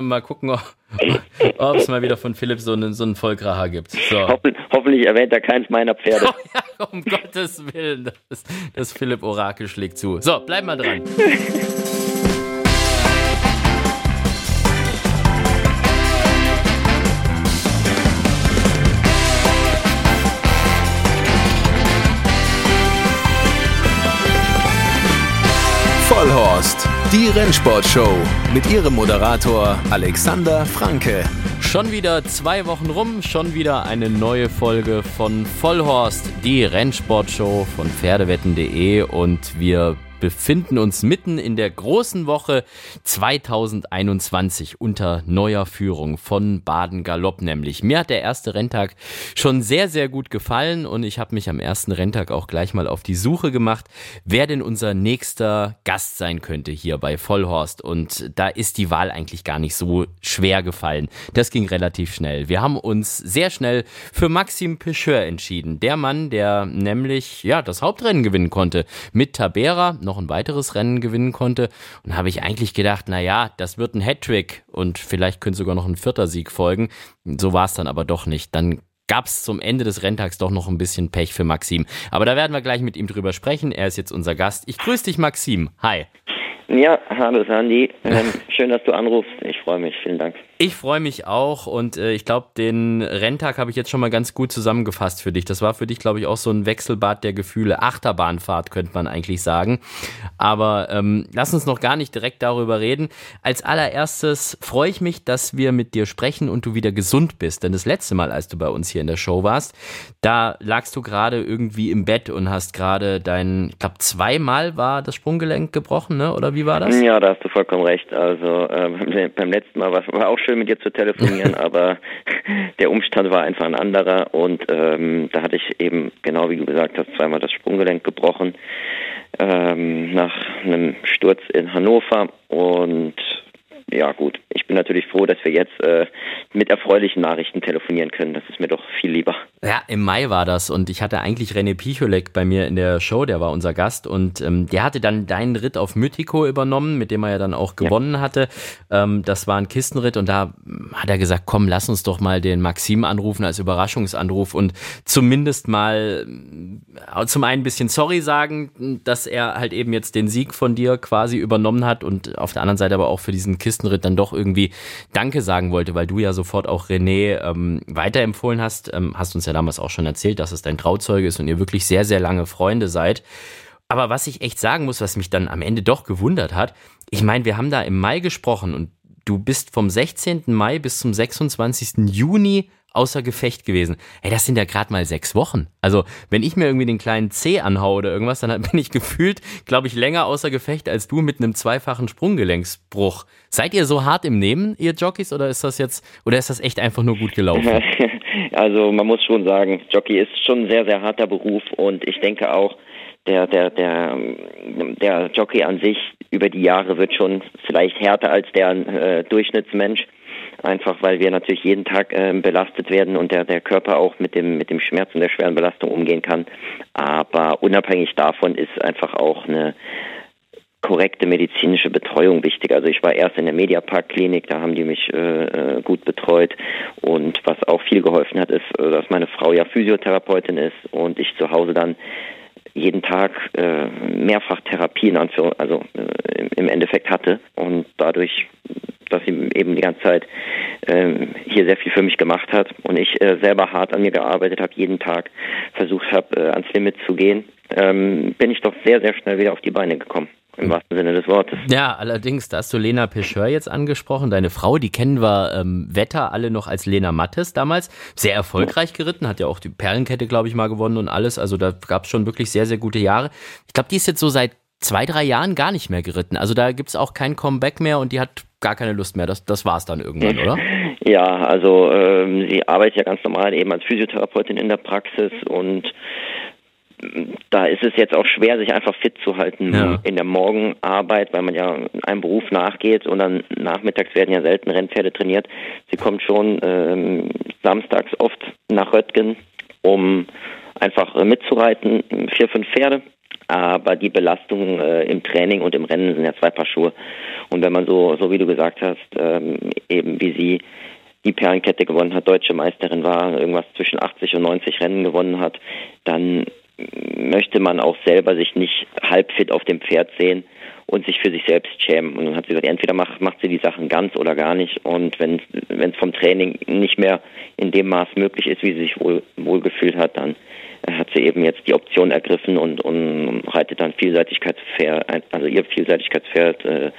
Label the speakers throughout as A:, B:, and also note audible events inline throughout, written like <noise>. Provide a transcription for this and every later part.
A: Mal gucken, ob es mal wieder von Philipp so einen, so einen Vollkracher gibt. So.
B: Hoffen, hoffentlich erwähnt er keins meiner Pferde.
A: Oh <laughs> ja, um Gottes Willen, das, das Philipp Orakel schlägt zu. So, bleib mal dran. <laughs>
C: die Rennsportshow mit ihrem Moderator Alexander Franke.
A: Schon wieder zwei Wochen rum, schon wieder eine neue Folge von Vollhorst, die Rennsportshow von Pferdewetten.de und wir befinden uns mitten in der großen Woche 2021 unter neuer Führung von Baden Galopp nämlich. Mir hat der erste Renntag schon sehr, sehr gut gefallen und ich habe mich am ersten Renntag auch gleich mal auf die Suche gemacht, wer denn unser nächster Gast sein könnte hier bei Vollhorst. Und da ist die Wahl eigentlich gar nicht so schwer gefallen. Das ging relativ schnell. Wir haben uns sehr schnell für Maxim Pecheur entschieden. Der Mann, der nämlich ja das Hauptrennen gewinnen konnte mit Tabera noch ein weiteres Rennen gewinnen konnte. Und habe ich eigentlich gedacht, na ja, das wird ein Hattrick und vielleicht könnte sogar noch ein vierter Sieg folgen. So war es dann aber doch nicht. Dann gab es zum Ende des Renntags doch noch ein bisschen Pech für Maxim. Aber da werden wir gleich mit ihm drüber sprechen. Er ist jetzt unser Gast. Ich grüße dich, Maxim. Hi.
B: Ja, hallo Sandy. <laughs> Ähm, schön, dass du anrufst. Ich freue mich. Vielen Dank.
A: Ich freue mich auch und äh, ich glaube, den Renntag habe ich jetzt schon mal ganz gut zusammengefasst für dich. Das war für dich, glaube ich, auch so ein Wechselbad der Gefühle. Achterbahnfahrt könnte man eigentlich sagen. Aber ähm, lass uns noch gar nicht direkt darüber reden. Als allererstes freue ich mich, dass wir mit dir sprechen und du wieder gesund bist. Denn das letzte Mal, als du bei uns hier in der Show warst, da lagst du gerade irgendwie im Bett und hast gerade dein, ich glaube, zweimal war das Sprunggelenk gebrochen, ne? Oder wie war das?
B: Ja, da hast du vollkommen recht. Also äh, <laughs> beim letzten Mal war es auch schön mit dir zu telefonieren, <laughs> aber <laughs> der Umstand war einfach ein anderer und ähm, da hatte ich eben, genau wie du gesagt hast, zweimal das Sprunggelenk gebrochen ähm, nach einem Sturz in Hannover und ja gut, ich bin natürlich froh, dass wir jetzt äh, mit erfreulichen Nachrichten telefonieren können. Das ist mir doch viel lieber.
A: Ja, im Mai war das und ich hatte eigentlich René Picholek bei mir in der Show, der war unser Gast und ähm, der hatte dann deinen Ritt auf Mythico übernommen, mit dem er ja dann auch gewonnen ja. hatte. Ähm, das war ein Kistenritt und da hat er gesagt, komm, lass uns doch mal den Maxim anrufen als Überraschungsanruf und zumindest mal äh, zum einen ein bisschen sorry sagen, dass er halt eben jetzt den Sieg von dir quasi übernommen hat und auf der anderen Seite aber auch für diesen Kistenritt dann doch irgendwie Danke sagen wollte, weil du ja sofort auch René ähm, weiterempfohlen hast, ähm, hast uns ja damals auch schon erzählt, dass es dein Trauzeuge ist und ihr wirklich sehr, sehr lange Freunde seid. Aber was ich echt sagen muss, was mich dann am Ende doch gewundert hat, ich meine, wir haben da im Mai gesprochen und du bist vom 16. Mai bis zum 26. Juni außer Gefecht gewesen. Ey, das sind ja gerade mal sechs Wochen. Also, wenn ich mir irgendwie den kleinen C anhaue oder irgendwas, dann <laughs> bin ich gefühlt, glaube ich, länger außer Gefecht als du mit einem zweifachen Sprunggelenksbruch. Seid ihr so hart im Nehmen, ihr Jockeys, oder ist das jetzt, oder ist das echt einfach nur gut gelaufen? <laughs>
B: Also, man muss schon sagen, Jockey ist schon ein sehr, sehr harter Beruf und ich denke auch, der, der, der, der Jockey an sich über die Jahre wird schon vielleicht härter als der äh, Durchschnittsmensch einfach weil wir natürlich jeden Tag äh, belastet werden und der, der Körper auch mit dem, mit dem Schmerz und der schweren Belastung umgehen kann. Aber unabhängig davon ist einfach auch eine korrekte medizinische Betreuung wichtig. Also ich war erst in der Mediapark-Klinik, da haben die mich äh, äh gut betreut und was auch viel geholfen hat, ist, äh, dass meine Frau ja Physiotherapeutin ist und ich zu Hause dann jeden Tag äh, mehrfach Therapien also äh, im Endeffekt hatte und dadurch dass sie eben die ganze Zeit ähm, hier sehr viel für mich gemacht hat und ich äh, selber hart an mir gearbeitet habe, jeden Tag versucht habe, äh, ans Limit zu gehen, ähm, bin ich doch sehr, sehr schnell wieder auf die Beine gekommen. Im wahrsten Sinne des Wortes.
A: Ja, allerdings, da hast du Lena Pecheur jetzt angesprochen, deine Frau, die kennen wir ähm, Wetter alle noch als Lena Mattes damals. Sehr erfolgreich geritten, hat ja auch die Perlenkette, glaube ich, mal gewonnen und alles. Also da gab es schon wirklich sehr, sehr gute Jahre. Ich glaube, die ist jetzt so seit zwei, drei Jahren gar nicht mehr geritten. Also da gibt es auch kein Comeback mehr und die hat gar keine Lust mehr. Das, das war es dann irgendwann, <laughs> oder?
B: Ja, also ähm, sie arbeitet ja ganz normal eben als Physiotherapeutin in der Praxis und da ist es jetzt auch schwer, sich einfach fit zu halten ja. in der Morgenarbeit, weil man ja einem Beruf nachgeht und dann nachmittags werden ja selten Rennpferde trainiert. Sie kommt schon ähm, samstags oft nach Röttgen, um einfach mitzureiten, vier, fünf Pferde aber die Belastung äh, im Training und im Rennen sind ja zwei Paar Schuhe. Und wenn man so, so wie du gesagt hast, ähm, eben wie sie die Perlenkette gewonnen hat, deutsche Meisterin war, irgendwas zwischen 80 und 90 Rennen gewonnen hat, dann möchte man auch selber sich nicht halbfit auf dem Pferd sehen und sich für sich selbst schämen. Und dann hat sie gesagt, entweder macht, macht sie die Sachen ganz oder gar nicht. Und wenn es vom Training nicht mehr in dem Maß möglich ist, wie sie sich wohl, wohl gefühlt hat, dann hat sie eben jetzt die Option ergriffen und, und reitet dann Vielseitigkeitspferd, also ihr Vielseitigkeitspferd äh,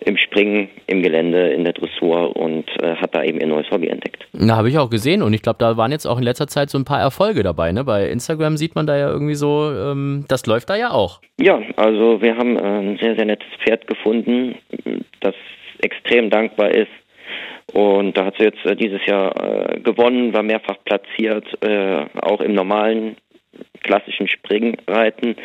B: im Springen, im Gelände, in der Dressur und äh, hat da eben ihr neues Hobby entdeckt.
A: Na, habe ich auch gesehen und ich glaube, da waren jetzt auch in letzter Zeit so ein paar Erfolge dabei. Ne? Bei Instagram sieht man da ja irgendwie so, ähm, das läuft da ja auch.
B: Ja, also wir haben äh, ein sehr, sehr nettes Pferd gefunden, das extrem dankbar ist. Und da hat sie jetzt äh, dieses Jahr äh, gewonnen, war mehrfach platziert, äh, auch im normalen klassischen Springreiten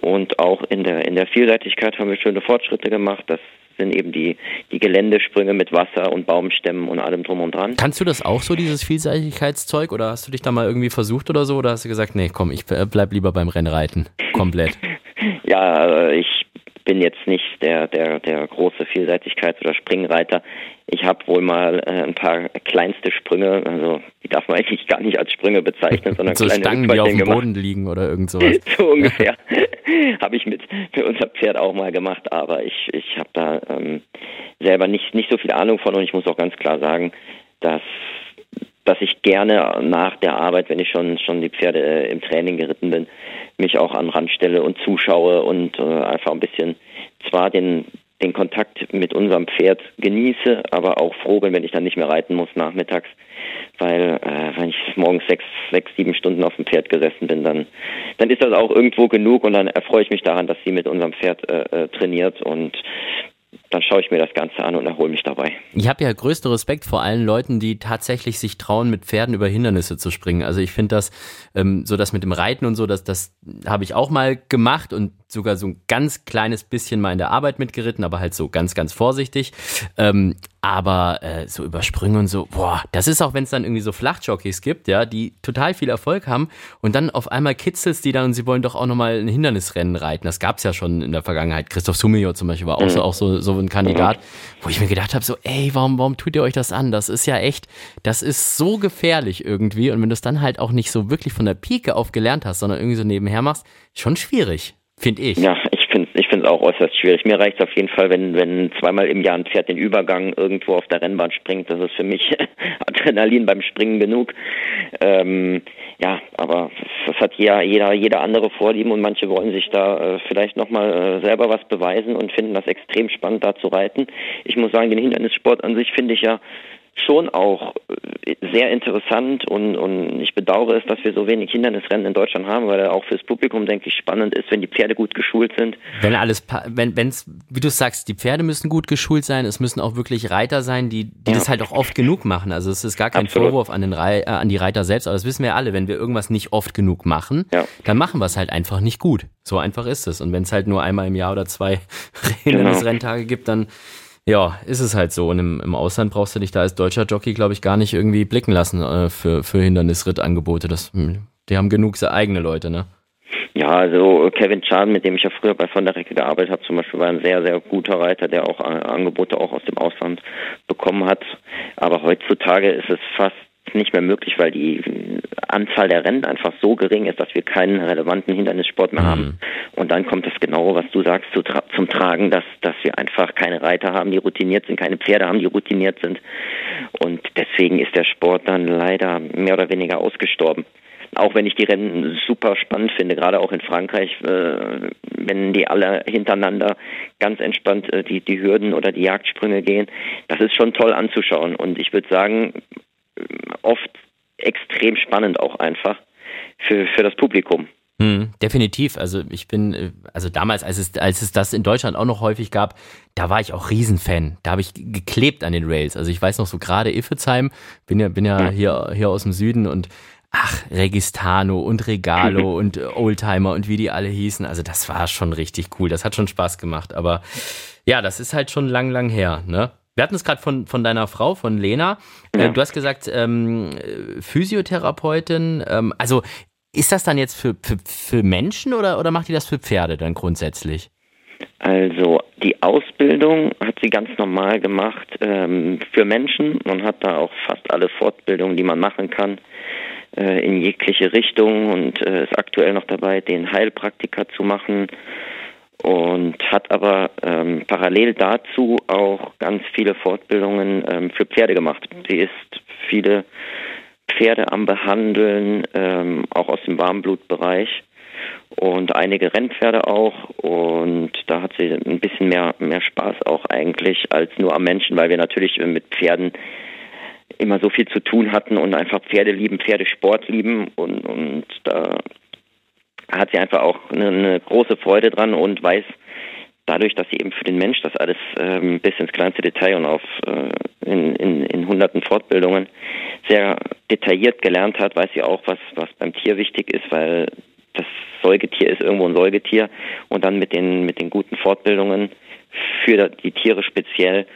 B: und auch in der in der Vielseitigkeit haben wir schöne Fortschritte gemacht. Das sind eben die, die Geländesprünge mit Wasser und Baumstämmen und allem drum und dran.
A: Kannst du das auch so, dieses Vielseitigkeitszeug, oder hast du dich da mal irgendwie versucht oder so, oder hast du gesagt, nee, komm, ich bleib lieber beim Rennreiten, komplett? <laughs>
B: ja, ich bin jetzt nicht der, der, der große Vielseitigkeits- oder Springreiter. Ich habe wohl mal äh, ein paar kleinste Sprünge, also die darf man <laughs> eigentlich gar nicht als Sprünge bezeichnen, sondern
A: so
B: kleine
A: Stangen, die auf dem gemacht. Boden liegen oder irgend <laughs> sowas.
B: so ungefähr. <laughs> habe ich mit für unser Pferd auch mal gemacht, aber ich, ich habe da ähm, selber nicht, nicht so viel Ahnung von und ich muss auch ganz klar sagen, dass dass ich gerne nach der Arbeit, wenn ich schon schon die Pferde äh, im Training geritten bin, mich auch an Rand stelle und zuschaue und äh, einfach ein bisschen zwar den den Kontakt mit unserem Pferd genieße, aber auch froh bin, wenn ich dann nicht mehr reiten muss nachmittags, weil äh, wenn ich morgens sechs, sechs, sieben Stunden auf dem Pferd gesessen bin, dann dann ist das auch irgendwo genug und dann erfreue ich mich daran, dass sie mit unserem Pferd äh, äh trainiert und dann schaue ich mir das Ganze an und erhole mich dabei.
A: Ich habe ja größten Respekt vor allen Leuten, die tatsächlich sich trauen, mit Pferden über Hindernisse zu springen. Also ich finde das, ähm, so das mit dem Reiten und so, das, das habe ich auch mal gemacht und sogar so ein ganz kleines bisschen mal in der Arbeit mitgeritten, aber halt so ganz, ganz vorsichtig. Ähm, aber äh, so über Sprünge und so, boah, das ist auch, wenn es dann irgendwie so Flachjockeys gibt, ja, die total viel Erfolg haben und dann auf einmal kitzels die dann und sie wollen doch auch nochmal ein Hindernisrennen reiten. Das gab's ja schon in der Vergangenheit. Christoph Sumio zum Beispiel war auch, mhm. so, auch so, so ein Kandidat, wo ich mir gedacht habe, so, ey, warum, warum tut ihr euch das an? Das ist ja echt, das ist so gefährlich irgendwie. Und wenn du es dann halt auch nicht so wirklich von der Pike auf gelernt hast, sondern irgendwie so nebenher machst, schon schwierig. Finde ich.
B: Ja, ich finde es ich auch äußerst schwierig. Mir reicht es auf jeden Fall, wenn, wenn zweimal im Jahr ein Pferd den Übergang irgendwo auf der Rennbahn springt. Das ist für mich <laughs> Adrenalin beim Springen genug. Ähm, ja, aber das hat ja jeder, jeder andere Vorlieben und manche wollen sich da äh, vielleicht nochmal äh, selber was beweisen und finden das extrem spannend, da zu reiten. Ich muss sagen, den Hindernissport an sich finde ich ja schon auch äh, sehr interessant und, und ich bedauere es, dass wir so wenig Hindernisrennen in Deutschland haben, weil auch fürs Publikum, denke ich, spannend ist, wenn die Pferde gut geschult sind.
A: Wenn alles, wenn, wenn's, wie du sagst, die Pferde müssen gut geschult sein, es müssen auch wirklich Reiter sein, die, die ja. das halt auch oft genug machen. Also es ist gar kein Absolut. Vorwurf an, den Re äh, an die Reiter selbst, aber das wissen wir alle, wenn wir irgendwas nicht oft genug machen, ja. dann machen wir es halt einfach nicht gut. So einfach ist es. Und wenn es halt nur einmal im Jahr oder zwei <laughs> Hindernisrenntage genau. gibt, dann ja, ist es halt so. Und im, im Ausland brauchst du dich da als deutscher Jockey, glaube ich, gar nicht irgendwie blicken lassen äh, für, für Hindernisrittangebote. Das, hm, die haben genug eigene Leute, ne?
B: Ja, also Kevin Chan, mit dem ich ja früher bei Von der Recke gearbeitet habe, zum Beispiel, war ein sehr, sehr guter Reiter, der auch Angebote auch aus dem Ausland bekommen hat. Aber heutzutage ist es fast nicht mehr möglich, weil die Anzahl der Rennen einfach so gering ist, dass wir keinen relevanten Hindernissport mehr mhm. haben. Und dann kommt das genau, was du sagst, zu tra zum Tragen, dass, dass wir einfach keine Reiter haben, die routiniert sind, keine Pferde haben, die routiniert sind. Und deswegen ist der Sport dann leider mehr oder weniger ausgestorben auch wenn ich die Rennen super spannend finde, gerade auch in Frankreich, äh, wenn die alle hintereinander ganz entspannt äh, die, die Hürden oder die Jagdsprünge gehen, das ist schon toll anzuschauen. Und ich würde sagen, oft extrem spannend auch einfach für, für das Publikum.
A: Hm, definitiv. Also ich bin, äh, also damals, als es, als es das in Deutschland auch noch häufig gab, da war ich auch Riesenfan. Da habe ich geklebt an den Rails. Also ich weiß noch so gerade Iffezheim, bin ja, bin ja hier, hier aus dem Süden und ach, Registano und Regalo <laughs> und Oldtimer und wie die alle hießen. Also das war schon richtig cool. Das hat schon Spaß gemacht. Aber ja, das ist halt schon lang, lang her, ne? Wir hatten es gerade von, von deiner Frau, von Lena. Äh, ja. du hast gesagt, ähm, Physiotherapeutin. Ähm, also Ist das dann jetzt für, für, für Menschen oder, oder macht ihr das für Pferde dann grundsätzlich?
B: Also die Ausbildung hat sie ganz normal gemacht ähm, für Menschen. Man hat da auch fast alle Fortbildungen, die man machen kann, äh, in jegliche Richtung und äh, ist aktuell noch dabei, den Heilpraktiker zu machen und hat aber ähm, parallel dazu auch ganz viele Fortbildungen ähm, für Pferde gemacht. Sie ist viele Pferde am Behandeln, ähm, auch aus dem Warmblutbereich. Und einige Rennpferde auch. Und da hat sie ein bisschen mehr mehr Spaß auch eigentlich als nur am Menschen, weil wir natürlich mit Pferden immer so viel zu tun hatten und einfach Pferde lieben, Pferdesport lieben. Und und da hat sie einfach auch eine, eine große Freude dran und weiß dadurch, dass sie eben für den Mensch das alles ähm, bis ins kleinste Detail und auf äh, in, in, in hunderten Fortbildungen sehr detailliert gelernt hat, weiß sie auch, was, was beim Tier wichtig ist, weil das Säugetier ist irgendwo ein Säugetier und dann mit den mit den guten Fortbildungen für die Tiere speziell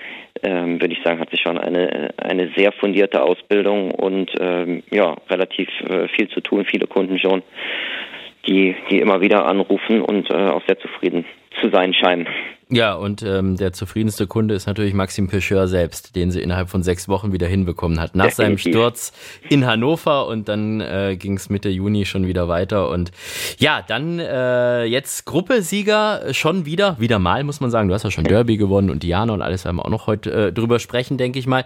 B: ähm, würde ich sagen, hat sie schon eine eine sehr fundierte Ausbildung und ähm, ja relativ äh, viel zu tun, viele Kunden schon, die die immer wieder anrufen und äh, auch sehr zufrieden zu sein scheinen.
A: Ja, und ähm, der zufriedenste Kunde ist natürlich Maxim Pecheur selbst, den sie innerhalb von sechs Wochen wieder hinbekommen hat. Nach Definitiv. seinem Sturz in Hannover und dann äh, ging es Mitte Juni schon wieder weiter. Und ja, dann äh, jetzt Gruppesieger schon wieder, wieder mal, muss man sagen. Du hast ja schon Derby gewonnen und Diana und alles werden wir auch noch heute äh, drüber sprechen, denke ich mal.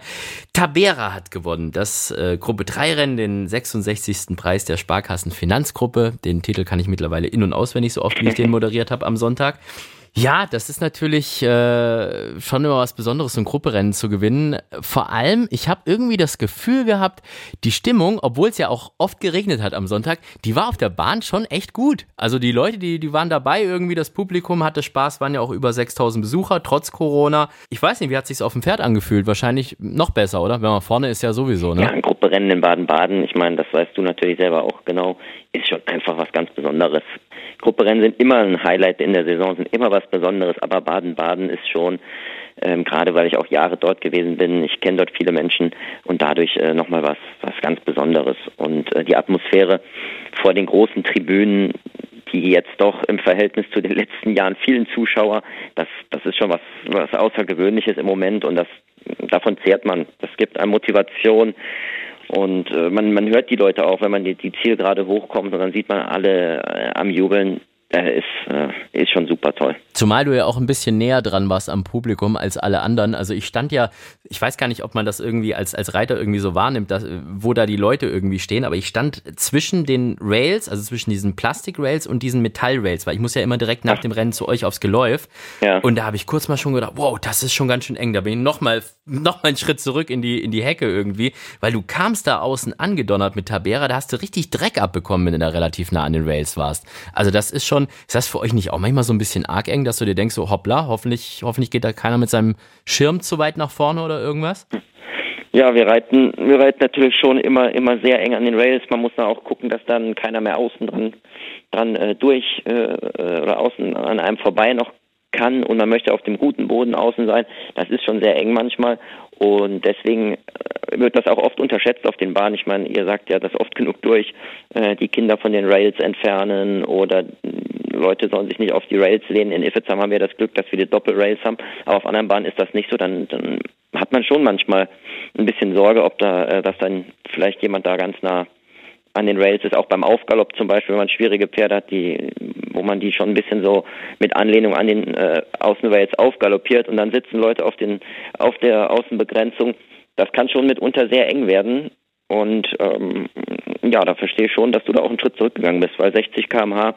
A: Tabera hat gewonnen, das äh, Gruppe 3 Rennen, den 66. Preis der Sparkassen Finanzgruppe. Den Titel kann ich mittlerweile in- und auswendig, so oft wie ich den <laughs> moderiert habe am Sonntag. Ja, das ist natürlich äh, schon immer was Besonderes, so ein Grupperennen zu gewinnen. Vor allem, ich habe irgendwie das Gefühl gehabt, die Stimmung, obwohl es ja auch oft geregnet hat am Sonntag, die war auf der Bahn schon echt gut. Also die Leute, die, die waren dabei, irgendwie das Publikum hatte Spaß, waren ja auch über 6000 Besucher, trotz Corona. Ich weiß nicht, wie hat sich's auf dem Pferd angefühlt? Wahrscheinlich noch besser, oder? Wenn man vorne ist ja sowieso, ne?
B: Ja, ein Grupperennen in Baden-Baden, ich meine, das weißt du natürlich selber auch genau, ist schon einfach was ganz Besonderes. Grupperennen sind immer ein Highlight in der Saison, sind immer was Besonderes, aber Baden-Baden ist schon, ähm, gerade weil ich auch Jahre dort gewesen bin, ich kenne dort viele Menschen und dadurch äh, nochmal was, was ganz Besonderes. Und äh, die Atmosphäre vor den großen Tribünen, die jetzt doch im Verhältnis zu den <laughs> letzten Jahren vielen Zuschauer, das, das ist schon was, was Außergewöhnliches im Moment und das, davon zehrt man. Das gibt eine Motivation und äh, man, man hört die Leute auch, wenn man die, die Zielgerade hochkommt und dann sieht man alle äh, am Jubeln äh, ist, äh, ist schon super toll.
A: Zumal du ja auch ein bisschen näher dran warst am Publikum als alle anderen. Also ich stand ja, ich weiß gar nicht, ob man das irgendwie als, als Reiter irgendwie so wahrnimmt, dass, wo da die Leute irgendwie stehen, aber ich stand zwischen den Rails, also zwischen diesen Plastik-Rails und diesen Metall-Rails, weil ich muss ja immer direkt nach Ach. dem Rennen zu euch aufs Geläuf. Ja. Und da habe ich kurz mal schon gedacht, wow, das ist schon ganz schön eng. Da bin ich nochmal noch mal einen Schritt zurück in die, in die Hecke irgendwie, weil du kamst da außen angedonnert mit Tabera, da hast du richtig Dreck abbekommen, wenn du da relativ nah an den Rails warst. Also das ist schon schon, ist das für euch nicht auch manchmal so ein bisschen arg eng, dass du dir denkst, so hoppla, hoffentlich, hoffentlich geht da keiner mit seinem Schirm zu weit nach vorne oder irgendwas?
B: Ja, wir reiten, wir reiten natürlich schon immer, immer sehr eng an den Rails. Man muss da auch gucken, dass dann keiner mehr außen dran, dran äh, durch äh, äh oder außen an einem vorbei noch kann und man möchte auf dem guten Boden außen sein. Das ist schon sehr eng manchmal und deswegen äh, wird das auch oft unterschätzt auf den Bahnen. Ich meine, ihr sagt ja das oft genug durch, äh, die Kinder von den Rails entfernen oder Leute sollen sich nicht auf die Rails lehnen. In Iffezheim haben wir das Glück, dass wir die Doppelrails haben, aber auf anderen Bahnen ist das nicht so. Dann, dann hat man schon manchmal ein bisschen Sorge, ob da, äh, dass dann vielleicht jemand da ganz nah an den Rails ist, auch beim Aufgalopp zum Beispiel, wenn man schwierige Pferde hat, die, wo man die schon ein bisschen so mit Anlehnung an den äh, Außenrails aufgaloppiert und dann sitzen Leute auf den auf der Außenbegrenzung. Das kann schon mitunter sehr eng werden. Und ähm, ja, da verstehe ich schon, dass du da auch einen Schritt zurückgegangen bist, weil 60 km/h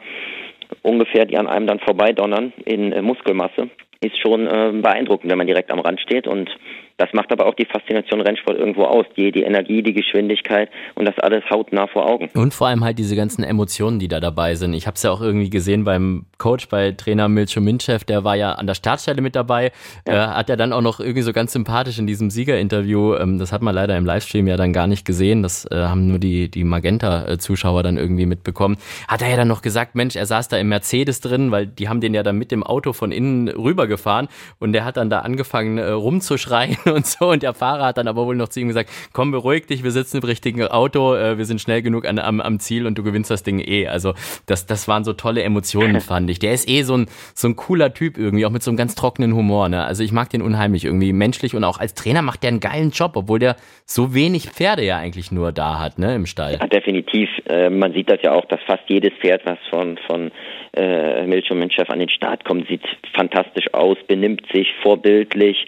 B: ungefähr, die an einem dann vorbeidonnern in äh, Muskelmasse, ist schon äh, beeindruckend, wenn man direkt am Rand steht. Und das macht aber auch die Faszination Rennsport irgendwo aus. Die, die Energie, die Geschwindigkeit und das alles hautnah vor Augen.
A: Und vor allem halt diese ganzen Emotionen, die da dabei sind. Ich habe es ja auch irgendwie gesehen beim Coach, bei Trainer Milcho Minchev, der war ja an der Startstelle mit dabei. Ja. Äh, hat er dann auch noch irgendwie so ganz sympathisch in diesem Siegerinterview, ähm, das hat man leider im Livestream ja dann gar nicht gesehen, das äh, haben nur die, die Magenta-Zuschauer dann irgendwie mitbekommen. Hat er ja dann noch gesagt, Mensch, er saß da im Mercedes drin, weil die haben den ja dann mit dem Auto von innen rübergefahren und der hat dann da angefangen äh, rumzuschreien <laughs> und so. Und der Fahrer hat dann aber wohl noch zu ihm gesagt, komm, beruhig dich, wir sitzen im richtigen Auto, äh, wir sind schnell genug an, am, am Ziel und du gewinnst das Ding eh. Also das, das waren so tolle Emotionen, <laughs> fand ich. Der ist eh so ein, so ein cooler Typ irgendwie, auch mit so einem ganz trockenen Humor. Ne? Also ich mag den unheimlich irgendwie menschlich und auch als Trainer macht der einen geilen Job, obwohl der so wenig Pferde ja eigentlich nur da hat, ne, im Stall.
B: Ja, definitiv. Äh, man sieht das ja auch, dass fast jedes Pferd, was von, von äh, Milchum Chef an den Start kommt, sieht fantastisch aus, benimmt sich vorbildlich,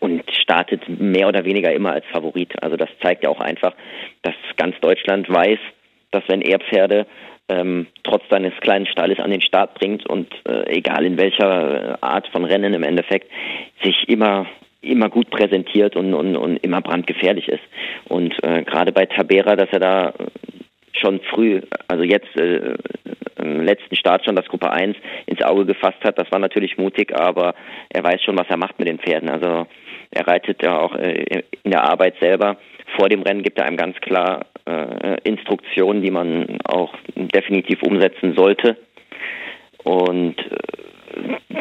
B: und startet mehr oder weniger immer als Favorit. Also das zeigt ja auch einfach, dass ganz Deutschland weiß, dass wenn er Pferde ähm, trotz seines kleinen Stalles an den Start bringt und äh, egal in welcher Art von Rennen im Endeffekt, sich immer immer gut präsentiert und, und, und immer brandgefährlich ist. Und äh, gerade bei Tabera, dass er da schon früh, also jetzt äh, im letzten Start schon das Gruppe 1 ins Auge gefasst hat. Das war natürlich mutig, aber er weiß schon, was er macht mit den Pferden. Also er reitet ja auch äh, in der Arbeit selber. Vor dem Rennen gibt er einem ganz klar äh, Instruktionen, die man auch definitiv umsetzen sollte. Und äh,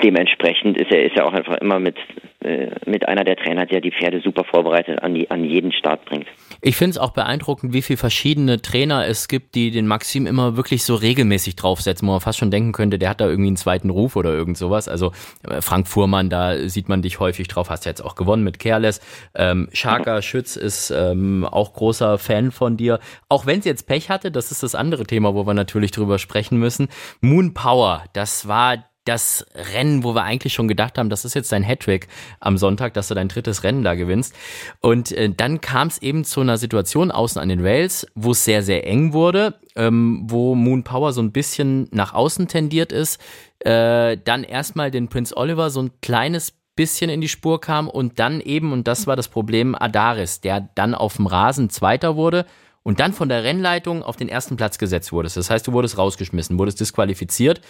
B: dementsprechend ist er, ist er auch einfach immer mit äh, mit einer der Trainer, der die Pferde super vorbereitet an, die, an jeden Start bringt.
A: Ich finde es auch beeindruckend, wie viele verschiedene Trainer es gibt, die den Maxim immer wirklich so regelmäßig draufsetzen, wo man fast schon denken könnte, der hat da irgendwie einen zweiten Ruf oder irgend sowas. Also äh, Frank Fuhrmann, da sieht man dich häufig drauf, hast jetzt auch gewonnen mit Careless. Ähm, Schaka mhm. Schütz ist ähm, auch großer Fan von dir. Auch wenn sie jetzt Pech hatte, das ist das andere Thema, wo wir natürlich drüber sprechen müssen. Moon Power, das war das Rennen, wo wir eigentlich schon gedacht haben, das ist jetzt dein Hattrick am Sonntag, dass du dein drittes Rennen da gewinnst. Und äh, dann kam es eben zu einer Situation außen an den Rails, wo es sehr, sehr eng wurde, ähm, wo Moon Power so ein bisschen nach außen tendiert ist. Äh, dann erstmal den Prince Oliver so ein kleines bisschen in die Spur kam und dann eben, und das war das Problem, Adaris, der dann auf dem Rasen Zweiter wurde und dann von der Rennleitung auf den ersten Platz gesetzt wurdest. Das heißt, du wurdest rausgeschmissen, wurdest disqualifiziert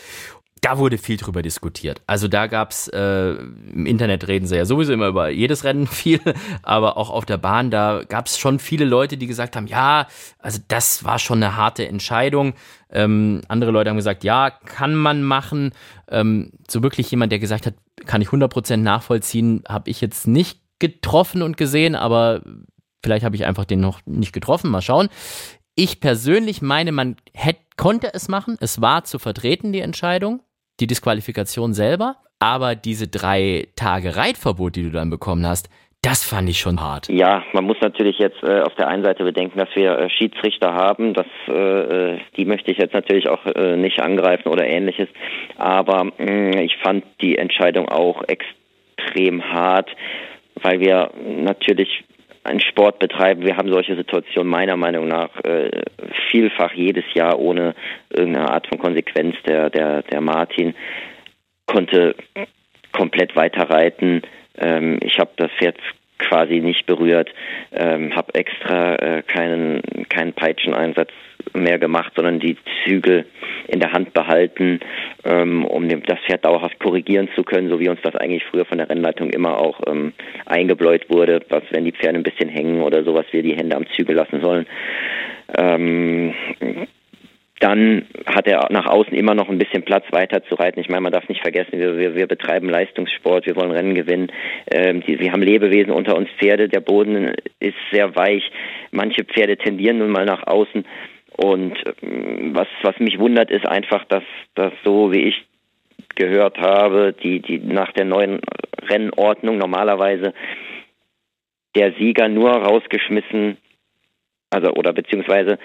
A: da wurde viel drüber diskutiert. Also da gab's äh, im Internet reden sie ja sowieso immer über jedes Rennen <laughs> viel, aber auch auf der Bahn, da gab's schon viele Leute, die gesagt haben, ja, also das war schon eine harte Entscheidung. Ähm, andere Leute haben gesagt, ja, kann man machen. Ähm, so wirklich jemand, der gesagt hat, kann ich 100% nachvollziehen, habe ich jetzt nicht getroffen und gesehen, aber vielleicht habe ich einfach den noch nicht getroffen. Mal schauen. Ich persönlich meine, man hätte, konnte es machen. Es war zu vertreten, die Entscheidung die Disqualifikation selber, aber diese drei Tage Reitverbot, die du dann bekommen hast, das fand ich schon hart.
B: Ja, man muss natürlich jetzt äh, auf der einen Seite bedenken, dass wir äh, Schiedsrichter haben. Das, äh, äh die möchte ich jetzt natürlich auch äh, nicht angreifen oder ähnliches. Aber mh, mm, ich fand die Entscheidung auch extrem hart, weil wir natürlich einen Sport betreiben. Wir haben solche Situationen meiner Meinung nach äh, vielfach jedes Jahr ohne irgendeine Art von Konsequenz. Der, der, der Martin konnte komplett weiterreiten. Ähm, ich habe das Pferd quasi nicht berührt, ähm, habe extra äh, keinen, keinen Peitscheneinsatz mehr gemacht, sondern die Zügel in der Hand behalten, ähm, um das Pferd dauerhaft korrigieren zu können, so wie uns das eigentlich früher von der Rennleitung immer auch ähm, eingebläut wurde, was wenn die Pferde ein bisschen hängen oder sowas, wir die Hände am Zügel lassen sollen. Ähm, dann hat er nach außen immer noch ein bisschen Platz weiter zu reiten. Ich meine, man darf nicht vergessen, wir, wir, wir betreiben Leistungssport, wir wollen Rennen gewinnen. Ähm, die, wir haben Lebewesen unter uns Pferde, der Boden ist sehr weich. Manche Pferde tendieren nun mal nach außen. Und ähm, was, was mich wundert, ist einfach, dass das so, wie ich gehört habe, die, die nach der neuen Rennordnung normalerweise der Sieger nur rausgeschmissen, also oder beziehungsweise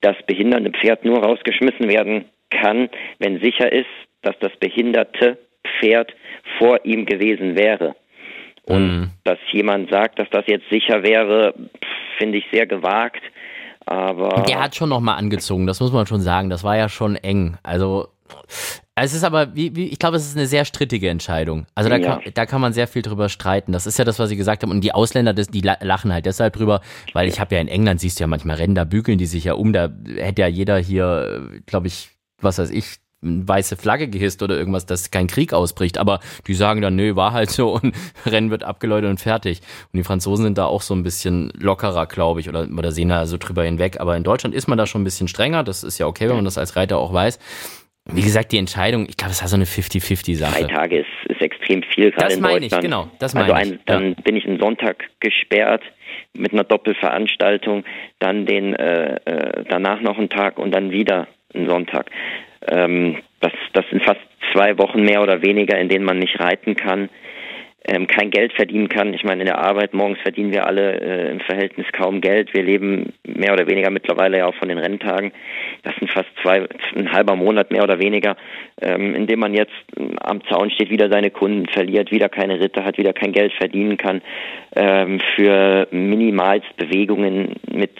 B: das behindernde Pferd nur rausgeschmissen werden kann, wenn sicher ist, dass das behinderte Pferd vor ihm gewesen wäre. Und mhm. dass jemand sagt, dass das jetzt sicher wäre, finde ich sehr gewagt. Aber
A: der hat schon noch mal angezogen, das muss man schon sagen. Das war ja schon eng. Also es ist aber, wie, wie, ich glaube, es ist eine sehr strittige Entscheidung. Also da, ja. kann, da kann man sehr viel drüber streiten. Das ist ja das, was Sie gesagt haben. Und die Ausländer, das, die lachen halt deshalb drüber, weil ich habe ja in England, siehst du ja manchmal Rennen, da bügeln die sich ja um. Da hätte ja jeder hier, glaube ich, was weiß ich, eine weiße Flagge gehisst oder irgendwas, dass kein Krieg ausbricht. Aber die sagen dann, nö, war halt so <laughs> und Rennen wird abgeläutet und fertig. Und die Franzosen sind da auch so ein bisschen lockerer, glaube ich, oder, oder sehen da so drüber hinweg. Aber in Deutschland ist man da schon ein bisschen strenger. Das ist ja okay, wenn man das als Reiter auch weiß. Wie gesagt, die Entscheidung, ich glaube, es war so eine 50-50-Sache.
B: Drei Tage ist, ist extrem viel, gerade
A: Das
B: in
A: meine ich,
B: Deutschland.
A: genau, das meine
B: also ein,
A: ich,
B: dann bin ich einen Sonntag gesperrt mit einer Doppelveranstaltung, dann den äh, äh, danach noch einen Tag und dann wieder einen Sonntag. Ähm, das, das sind fast zwei Wochen mehr oder weniger, in denen man nicht reiten kann, ähm, kein Geld verdienen kann. Ich meine, in der Arbeit morgens verdienen wir alle äh, im Verhältnis kaum Geld. Wir leben mehr oder weniger mittlerweile ja auch von den Renntagen. Das sind fast zwei, ein halber Monat mehr oder weniger, ähm, in dem man jetzt ähm, am Zaun steht, wieder seine Kunden verliert, wieder keine Ritte hat, wieder kein Geld verdienen kann, ähm, für minimalst Bewegungen mit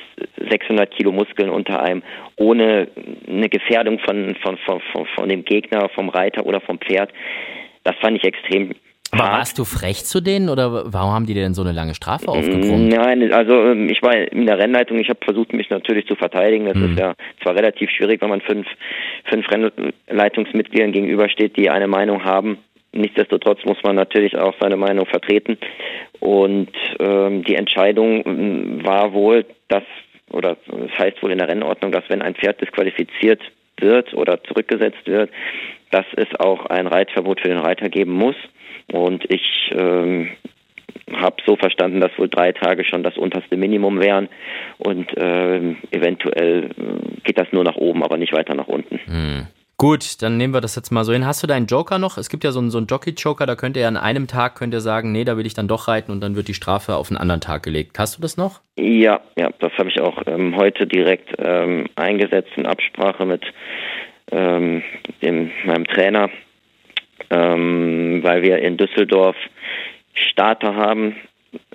B: 600 Kilo Muskeln unter einem, ohne eine Gefährdung von, von, von, von, von dem Gegner, vom Reiter oder vom Pferd. Das fand ich extrem
A: Aber
B: hart.
A: warst du frech zu denen oder warum haben die dir denn so eine lange Strafe aufgebrummt?
B: Nein, also ähm, ich war in der Rennleitung, ich habe versucht, mich natürlich zu verteidigen. Das
A: Mhm.
B: ist ja zwar relativ schwierig, wenn man fünf, fünf Rennleitungsmitgliedern gegenübersteht, die eine Meinung haben. Nichtsdestotrotz muss man natürlich auch seine Meinung vertreten. Und ähm, die Entscheidung ähm, war wohl, dass, oder es heißt wohl in der Rennordnung, dass wenn ein Pferd disqualifiziert wird oder zurückgesetzt wird, dass es auch ein Reitverbot für den Reiter geben muss. Und ich ähm, habe so verstanden, dass wohl drei Tage schon das unterste Minimum wären und ähm, eventuell äh, geht das nur nach oben, aber nicht weiter nach unten.
A: Hm. Gut, dann nehmen wir das jetzt mal so hin. Hast du deinen Joker noch? Es gibt ja so einen, so einen Jockey-Joker, da könnt ihr an einem Tag könnt ihr sagen, nee, da will ich dann doch reiten und dann wird die Strafe auf einen anderen Tag gelegt. Hast du das noch?
B: Ja, ja, das habe ich auch ähm, heute direkt ähm, eingesetzt in Absprache mit ähm, dem, meinem Trainer, ähm, weil wir in Düsseldorf Starter haben,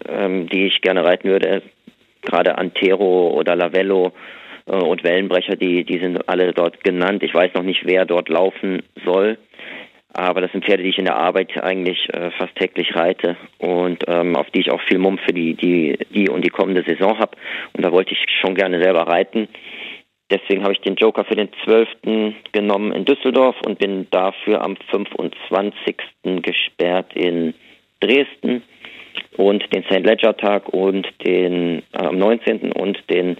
B: ähm, die ich gerne reiten würde. Gerade Antero oder Lavello äh, und Wellenbrecher, die, die sind alle dort genannt. Ich weiß noch nicht, wer dort laufen soll. Aber das sind Pferde, die ich in der Arbeit eigentlich äh, fast täglich reite und ähm, auf die ich auch viel Mumm für die, die, die und die kommende Saison habe. Und da wollte ich schon gerne selber reiten. Deswegen habe ich den Joker für den 12. genommen in Düsseldorf und bin dafür am 25. gesperrt in Dresden und den St. Ledger Tag und den äh, am 19. und den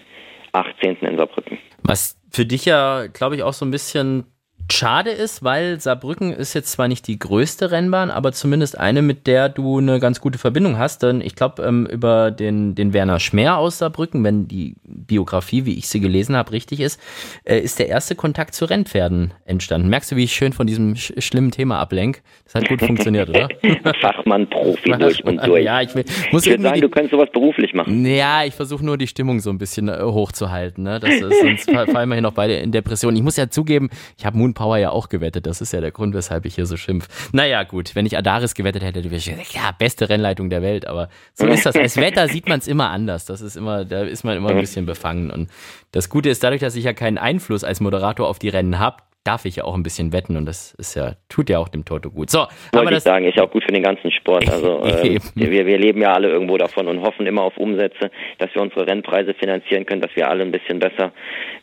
B: 18. in Saarbrücken.
A: Was für dich ja, glaube ich, auch so ein bisschen schade ist, weil Saarbrücken ist jetzt zwar nicht die größte Rennbahn, aber zumindest eine, mit der du eine ganz gute Verbindung hast. Denn ich glaube, ähm, über den, den Werner Schmer aus Saarbrücken, wenn die Biografie, wie ich sie gelesen habe, richtig ist, äh, ist der erste Kontakt zu Rennpferden entstanden. Merkst du, wie ich schön von diesem sch schlimmen Thema ablenk? Das hat gut <laughs> funktioniert, oder? <laughs>
B: Fachmann, Profi <laughs> durch und durch.
A: Ja, ich will, muss
B: ich würde sagen,
A: die-
B: du könntest sowas beruflich machen.
A: ja, ich versuche nur die Stimmung so ein bisschen äh, hochzuhalten. Ne? Das ist, sonst fa- fallen wir hier noch beide in Depression. Ich muss ja zugeben, ich habe Moon Power ja auch gewettet. Das ist ja der Grund, weshalb ich hier so schimpf. Naja, gut, wenn ich Adaris gewettet hätte, hätte ich ja, beste Rennleitung der Welt. Aber so ist das. Als Wetter sieht man es immer anders. Das ist immer, da ist man immer ein bisschen befangen. Und das Gute ist, dadurch, dass ich ja keinen Einfluss als Moderator auf die Rennen habe, darf ich ja auch ein bisschen wetten und das ist ja, tut ja auch dem Toto gut. So,
B: Wollte ich
A: das.
B: sagen, ist ja auch gut für den ganzen Sport. Also <laughs>
A: Eben.
B: wir, wir leben ja alle irgendwo davon und hoffen immer auf Umsätze, dass wir unsere Rennpreise finanzieren können, dass wir alle ein bisschen besser,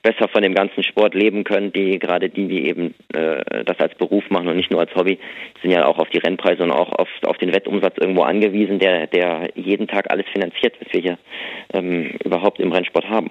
B: besser von dem ganzen Sport leben können. Die gerade die, die eben äh, das als Beruf machen und nicht nur als Hobby, sind ja auch auf die Rennpreise und auch auf, auf den Wettumsatz irgendwo angewiesen, der, der jeden Tag alles finanziert, was wir hier ähm, überhaupt im Rennsport haben.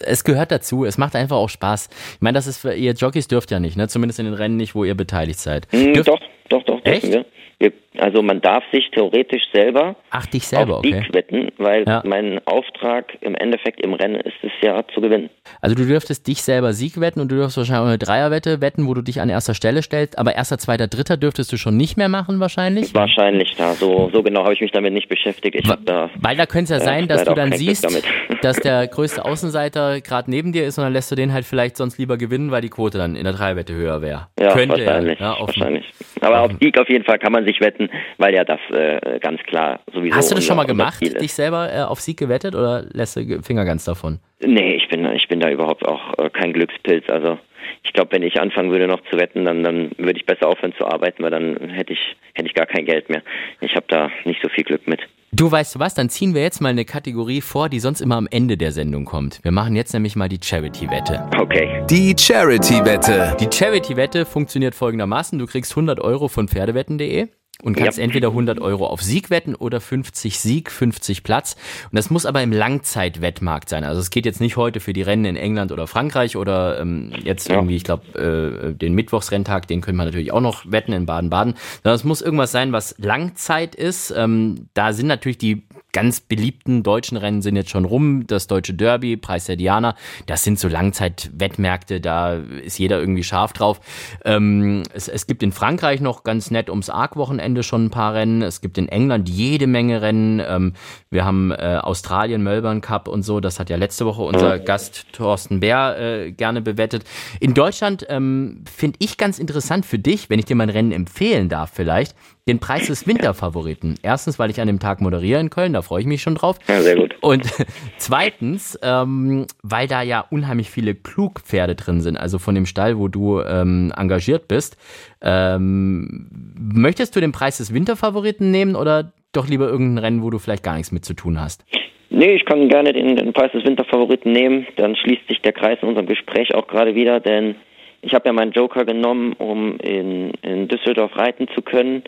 A: Es gehört dazu. Es macht einfach auch Spaß. Ich meine, das ist für ihr Jockeys dürft ja nicht, ne? Zumindest in den Rennen nicht, wo ihr beteiligt seid.
B: Hm,
A: Dürft,
B: doch, doch, doch,
A: Echt?
B: wir. wir. Also man darf sich theoretisch selber
A: Ach, dich selber,
B: auf Sieg
A: okay.
B: wetten, weil
A: Ja.
B: mein Auftrag im Endeffekt im Rennen ist es ja zu gewinnen.
A: Also du dürftest dich selber Sieg wetten und du dürftest wahrscheinlich auch eine Dreierwette wetten, wo du dich an erster Stelle stellst. Aber erster, zweiter, dritter dürftest du schon nicht mehr machen wahrscheinlich.
B: Wahrscheinlich da. So, so genau habe ich mich damit nicht beschäftigt. Ich habe da
A: Weil da könnte es ja
B: Äh,
A: sein, dass
B: leider
A: du dann siehst, <laughs> dass der größte Außenseiter gerade neben dir ist und dann lässt du den halt vielleicht sonst lieber gewinnen, weil die Quote dann in der Dreierwette höher wäre.
B: ja,
A: könnte
B: wahrscheinlich,
A: ja,
B: wahrscheinlich. Aber auf Sieg auf jeden Fall kann man sich wetten, weil ja das äh, ganz klar sowieso.
A: Hast du das schon mal gemacht, dich selber äh, auf Sieg gewettet oder lässt du ge- Finger ganz davon?
B: Nee, ich bin, ich bin da überhaupt auch äh, kein Glückspilz. Also ich glaube, wenn ich anfangen würde noch zu wetten, dann, dann würde ich besser aufhören zu arbeiten, weil dann hätte ich, hätte ich gar kein Geld mehr. Ich habe da nicht so viel Glück mit.
A: Du weißt was, dann ziehen wir jetzt mal eine Kategorie vor, die sonst immer am Ende der Sendung kommt. Wir machen jetzt nämlich mal die Charity-Wette.
B: Okay.
C: Die Charity-Wette.
A: Die Charity-Wette funktioniert folgendermaßen. Du kriegst 100 Euro von Pferdewetten.de. und kannst ja. entweder 100 Euro auf Sieg wetten oder 50 Sieg, 50 Platz. Und das muss aber im Langzeitwettmarkt sein. Also es geht jetzt nicht heute für die Rennen in England oder Frankreich oder ähm, jetzt ja. irgendwie, ich glaube, äh, den Mittwochsrenntag, den können wir natürlich auch noch wetten in Baden-Baden. Sondern es muss irgendwas sein, was Langzeit ist. Ähm, da sind natürlich die ganz beliebten deutschen Rennen sind jetzt schon rum. Das deutsche Derby, Preis der Diana, das sind so Langzeitwettmärkte, da ist jeder irgendwie scharf drauf. Ähm, es, es gibt in Frankreich noch ganz nett ums Arc-Wochenende schon ein paar Rennen. Es gibt in England jede Menge Rennen. Ähm, wir haben äh, Australien, Melbourne Cup und so. Das hat ja letzte Woche unser Gast Thorsten Bär äh, gerne bewettet. In Deutschland ähm, finde ich ganz interessant für dich, wenn ich dir mein Rennen empfehlen darf vielleicht, den Preis des Winterfavoriten. Erstens, weil ich an dem Tag moderiere in Köln, da freue ich mich schon drauf.
B: Ja, sehr gut.
A: Und <laughs> zweitens, ähm, weil da ja unheimlich viele Klugpferde drin sind, also von dem Stall, wo du ähm, engagiert bist. Ähm, möchtest du den Preis des Winterfavoriten nehmen oder doch lieber irgendein Rennen, wo du vielleicht gar nichts mit zu tun hast?
B: Nee, ich kann gerne den, den Preis des Winterfavoriten nehmen. Dann schließt sich der Kreis in unserem Gespräch auch gerade wieder, denn ich habe ja meinen Joker genommen, um in, in Düsseldorf reiten zu können.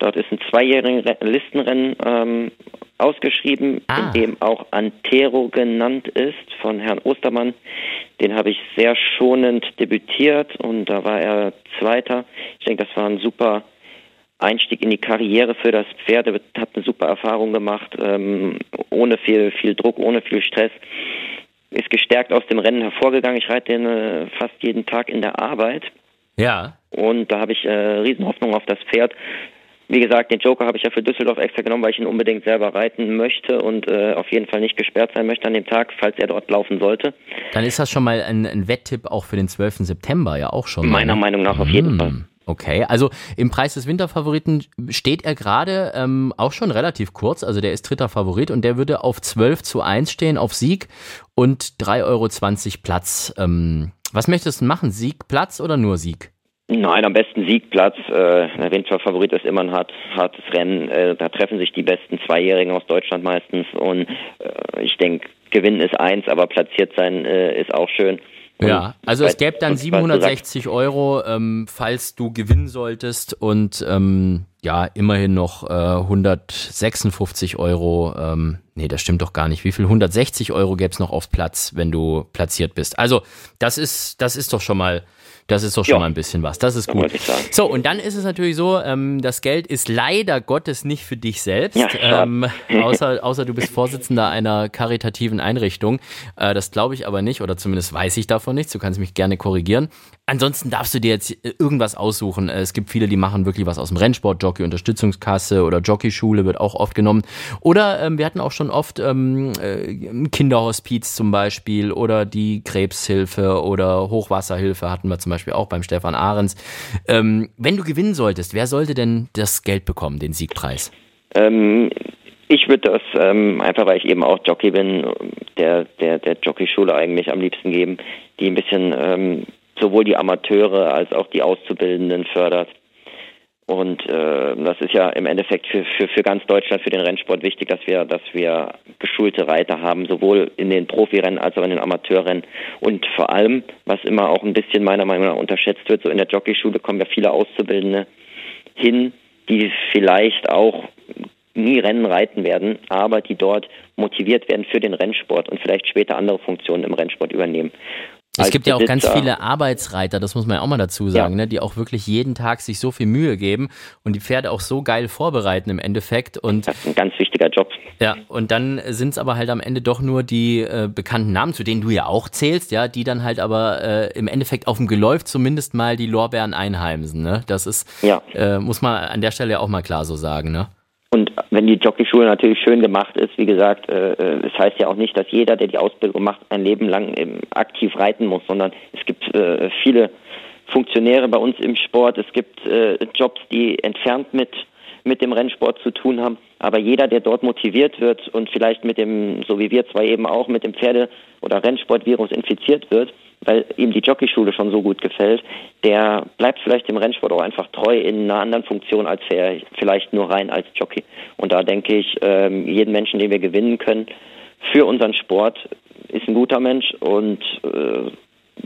B: Dort ist ein zweijähriges Listenrennen ähm, ausgeschrieben, ah. in dem auch Antero genannt ist von Herrn Ostermann. Den habe ich sehr schonend debütiert und da war er Zweiter. Ich denke, das war ein super Einstieg in die Karriere für das Pferd. Er hat eine super Erfahrung gemacht, ähm, ohne viel, viel Druck, ohne viel Stress. Ist gestärkt aus dem Rennen hervorgegangen. Ich reite den äh, fast jeden Tag in der Arbeit.
A: Ja.
B: Und da habe ich äh, Riesenhoffnung auf das Pferd. Wie gesagt, den Joker habe ich ja für Düsseldorf extra genommen, weil ich ihn unbedingt selber reiten möchte und äh, auf jeden Fall nicht gesperrt sein möchte an dem Tag, falls er dort laufen sollte.
A: Dann ist das schon mal ein, ein Wetttipp auch für den 12. September, ja auch schon.
B: Meiner ne? Meinung nach auf jeden hm. Fall.
A: Okay, also im Preis des Winterfavoriten steht er gerade ähm, auch schon relativ kurz, also der ist dritter Favorit und der würde auf 12 zu 1 stehen auf Sieg und 3,20 Euro Platz. Ähm, was möchtest du machen? Sieg, Platz oder nur Sieg?
B: Nein, am besten Siegplatz. Äh, der Winterfavorit ist immer ein hart, hartes Rennen. Äh, da treffen sich die besten Zweijährigen aus Deutschland meistens. Und äh, ich denke, Gewinnen ist eins, aber platziert sein äh, ist auch schön.
A: Und ja, also es gäbe dann 760 Euro, ähm, falls du gewinnen solltest und ähm, ja, immerhin noch äh, 156 Euro. Ähm, nee, das stimmt doch gar nicht. Wie viel? 160 Euro gäbe es noch auf Platz, wenn du platziert bist. Also das ist, das ist doch schon mal das ist doch schon ja. mal ein bisschen was. Das ist gut. So, und dann ist es natürlich so, ähm, das Geld ist leider Gottes nicht für dich selbst, ja, ähm, <laughs> außer, außer du bist Vorsitzender einer karitativen Einrichtung. Äh, das glaube ich aber nicht, oder zumindest weiß ich davon nichts. Du kannst mich gerne korrigieren. Ansonsten darfst du dir jetzt äh, irgendwas aussuchen. Äh, es gibt viele, die machen wirklich was aus dem Rennsport, Jockey Unterstützungskasse oder Jockeyschule wird auch oft genommen. Oder ähm, wir hatten auch schon oft ähm, äh, Kinderhospiz zum Beispiel oder die Krebshilfe oder Hochwasserhilfe hatten wir zum Beispiel auch beim Stefan Ahrens. Ähm, wenn du gewinnen solltest, wer sollte denn das Geld bekommen, den Siegpreis?
B: Ähm, ich würde das ähm, einfach, weil ich eben auch Jockey bin, der der der Jockeyschule eigentlich am liebsten geben, die ein bisschen ähm, sowohl die Amateure als auch die Auszubildenden fördert. Und äh, das ist ja im Endeffekt für, für, für ganz Deutschland, für den Rennsport wichtig, dass wir, dass wir geschulte Reiter haben, sowohl in den Profirennen als auch in den Amateurrennen. Und vor allem, was immer auch ein bisschen meiner Meinung nach unterschätzt wird, so in der Jockeyschule kommen ja viele Auszubildende hin, die vielleicht auch nie Rennen reiten werden, aber die dort motiviert werden für den Rennsport und vielleicht später andere Funktionen im Rennsport übernehmen.
A: Es gibt ja auch ganz viele Arbeitsreiter, das muss man ja auch mal dazu sagen, ja. ne, die auch wirklich jeden Tag sich so viel Mühe geben und die Pferde auch so geil vorbereiten im Endeffekt. Und
B: das ist ein ganz wichtiger Job.
A: Ja, und dann sind es aber halt am Ende doch nur die äh, bekannten Namen, zu denen du ja auch zählst, ja, die dann halt aber äh, im Endeffekt auf dem Geläuf zumindest mal die Lorbeeren einheimsen. Ne? Das ist, ja. äh, muss man an der Stelle auch mal klar so sagen. Ne?
B: Und wenn die Jockeyschule natürlich schön gemacht ist, wie gesagt, äh, äh, es heißt ja auch nicht, dass jeder, der die Ausbildung macht, ein Leben lang ähm, aktiv reiten muss, sondern es gibt äh, viele Funktionäre bei uns im Sport, es gibt äh, Jobs, die entfernt mit mit dem Rennsport zu tun haben. Aber jeder, der dort motiviert wird und vielleicht mit dem, so wie wir zwei eben auch, mit dem Pferde- oder Rennsportvirus infiziert wird, weil ihm die Jockeyschule schon so gut gefällt, der bleibt vielleicht dem Rennsport auch einfach treu in einer anderen Funktion als vielleicht nur rein als Jockey. Und da denke ich, ähm, jeden Menschen, den wir gewinnen können für unseren Sport, ist ein guter Mensch und äh,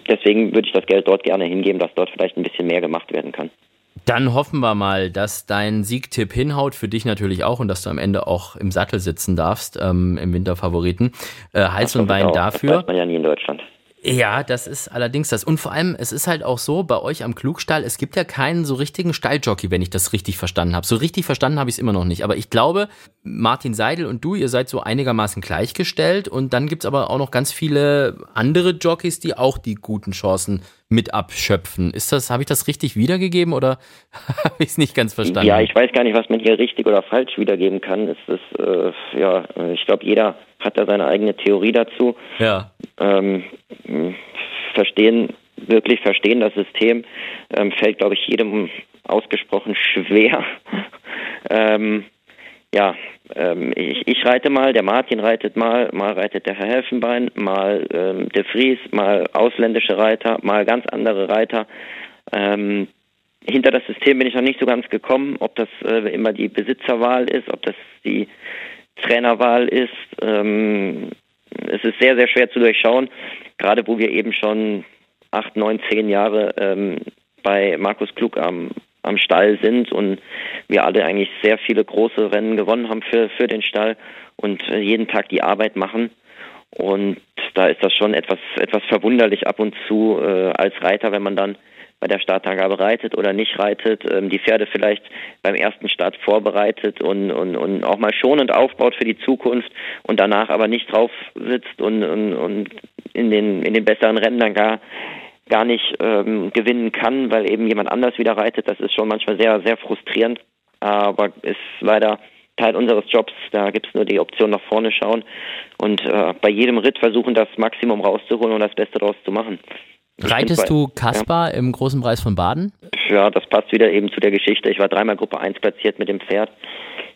B: deswegen würde ich das Geld dort gerne hingeben, dass dort vielleicht ein bisschen mehr gemacht werden kann.
A: Dann hoffen wir mal, dass dein Siegtipp hinhaut, für dich natürlich auch und dass du am Ende auch im Sattel sitzen darfst, ähm, im Winterfavoriten. Äh, Hals und Bein dafür. Das
B: weiß man ja nie in Deutschland.
A: Ja, das ist allerdings das. Und vor allem, es ist halt auch so, bei euch am Klugstall, es gibt ja keinen so richtigen Stalljockey, wenn ich das richtig verstanden habe. So richtig verstanden habe ich es immer noch nicht. Aber ich glaube, Martin Seidel und du, ihr seid so einigermaßen gleichgestellt. Und dann gibt's aber auch noch ganz viele andere Jockeys, die auch die guten Chancen mit abschöpfen. Ist das, habe ich das richtig wiedergegeben oder <laughs> habe ich es nicht ganz verstanden?
B: Ja, ich weiß gar nicht, was man hier richtig oder falsch wiedergeben kann. Es ist, äh, ja, ich glaube, jeder hat da seine eigene Theorie dazu.
A: Ja.
B: Ähm, verstehen, wirklich verstehen das System, ähm, fällt, glaube ich, jedem ausgesprochen schwer. <laughs> ähm, ja, ähm, ich, ich, reite mal, der Martin reitet mal, mal reitet der Herr Helfenbein, mal ähm, der Fries, mal ausländische Reiter, mal ganz andere Reiter. Ähm, hinter das System bin ich noch nicht so ganz gekommen, ob das äh, immer die Besitzerwahl ist, ob das die Trainerwahl ist. Ähm, es ist sehr, sehr schwer zu durchschauen, gerade wo wir eben schon acht, neun, zehn Jahre ähm, bei Markus Klug am, am Stall sind und wir alle eigentlich sehr viele große Rennen gewonnen haben für, für den Stall und jeden Tag die Arbeit machen. Und da ist das schon etwas, etwas verwunderlich ab und zu äh, als Reiter, wenn man dann bei der Startangabe reitet oder nicht reitet, ähm, die Pferde vielleicht beim ersten Start vorbereitet und, und, und auch mal schonend aufbaut für die Zukunft und danach aber nicht drauf sitzt und, und, und in, den, in den besseren Rennen dann gar gar nicht ähm, gewinnen kann, weil eben jemand anders wieder reitet. Das ist schon manchmal sehr, sehr frustrierend, aber ist leider Teil unseres Jobs. Da gibt es nur die Option nach vorne schauen und äh, bei jedem Ritt versuchen, das Maximum rauszuholen und das Beste daraus zu machen.
A: Reitest du Kaspar ja. im Großen Preis von Baden?
B: Ja, das passt wieder eben zu der Geschichte. Ich war dreimal Gruppe 1 platziert mit dem Pferd.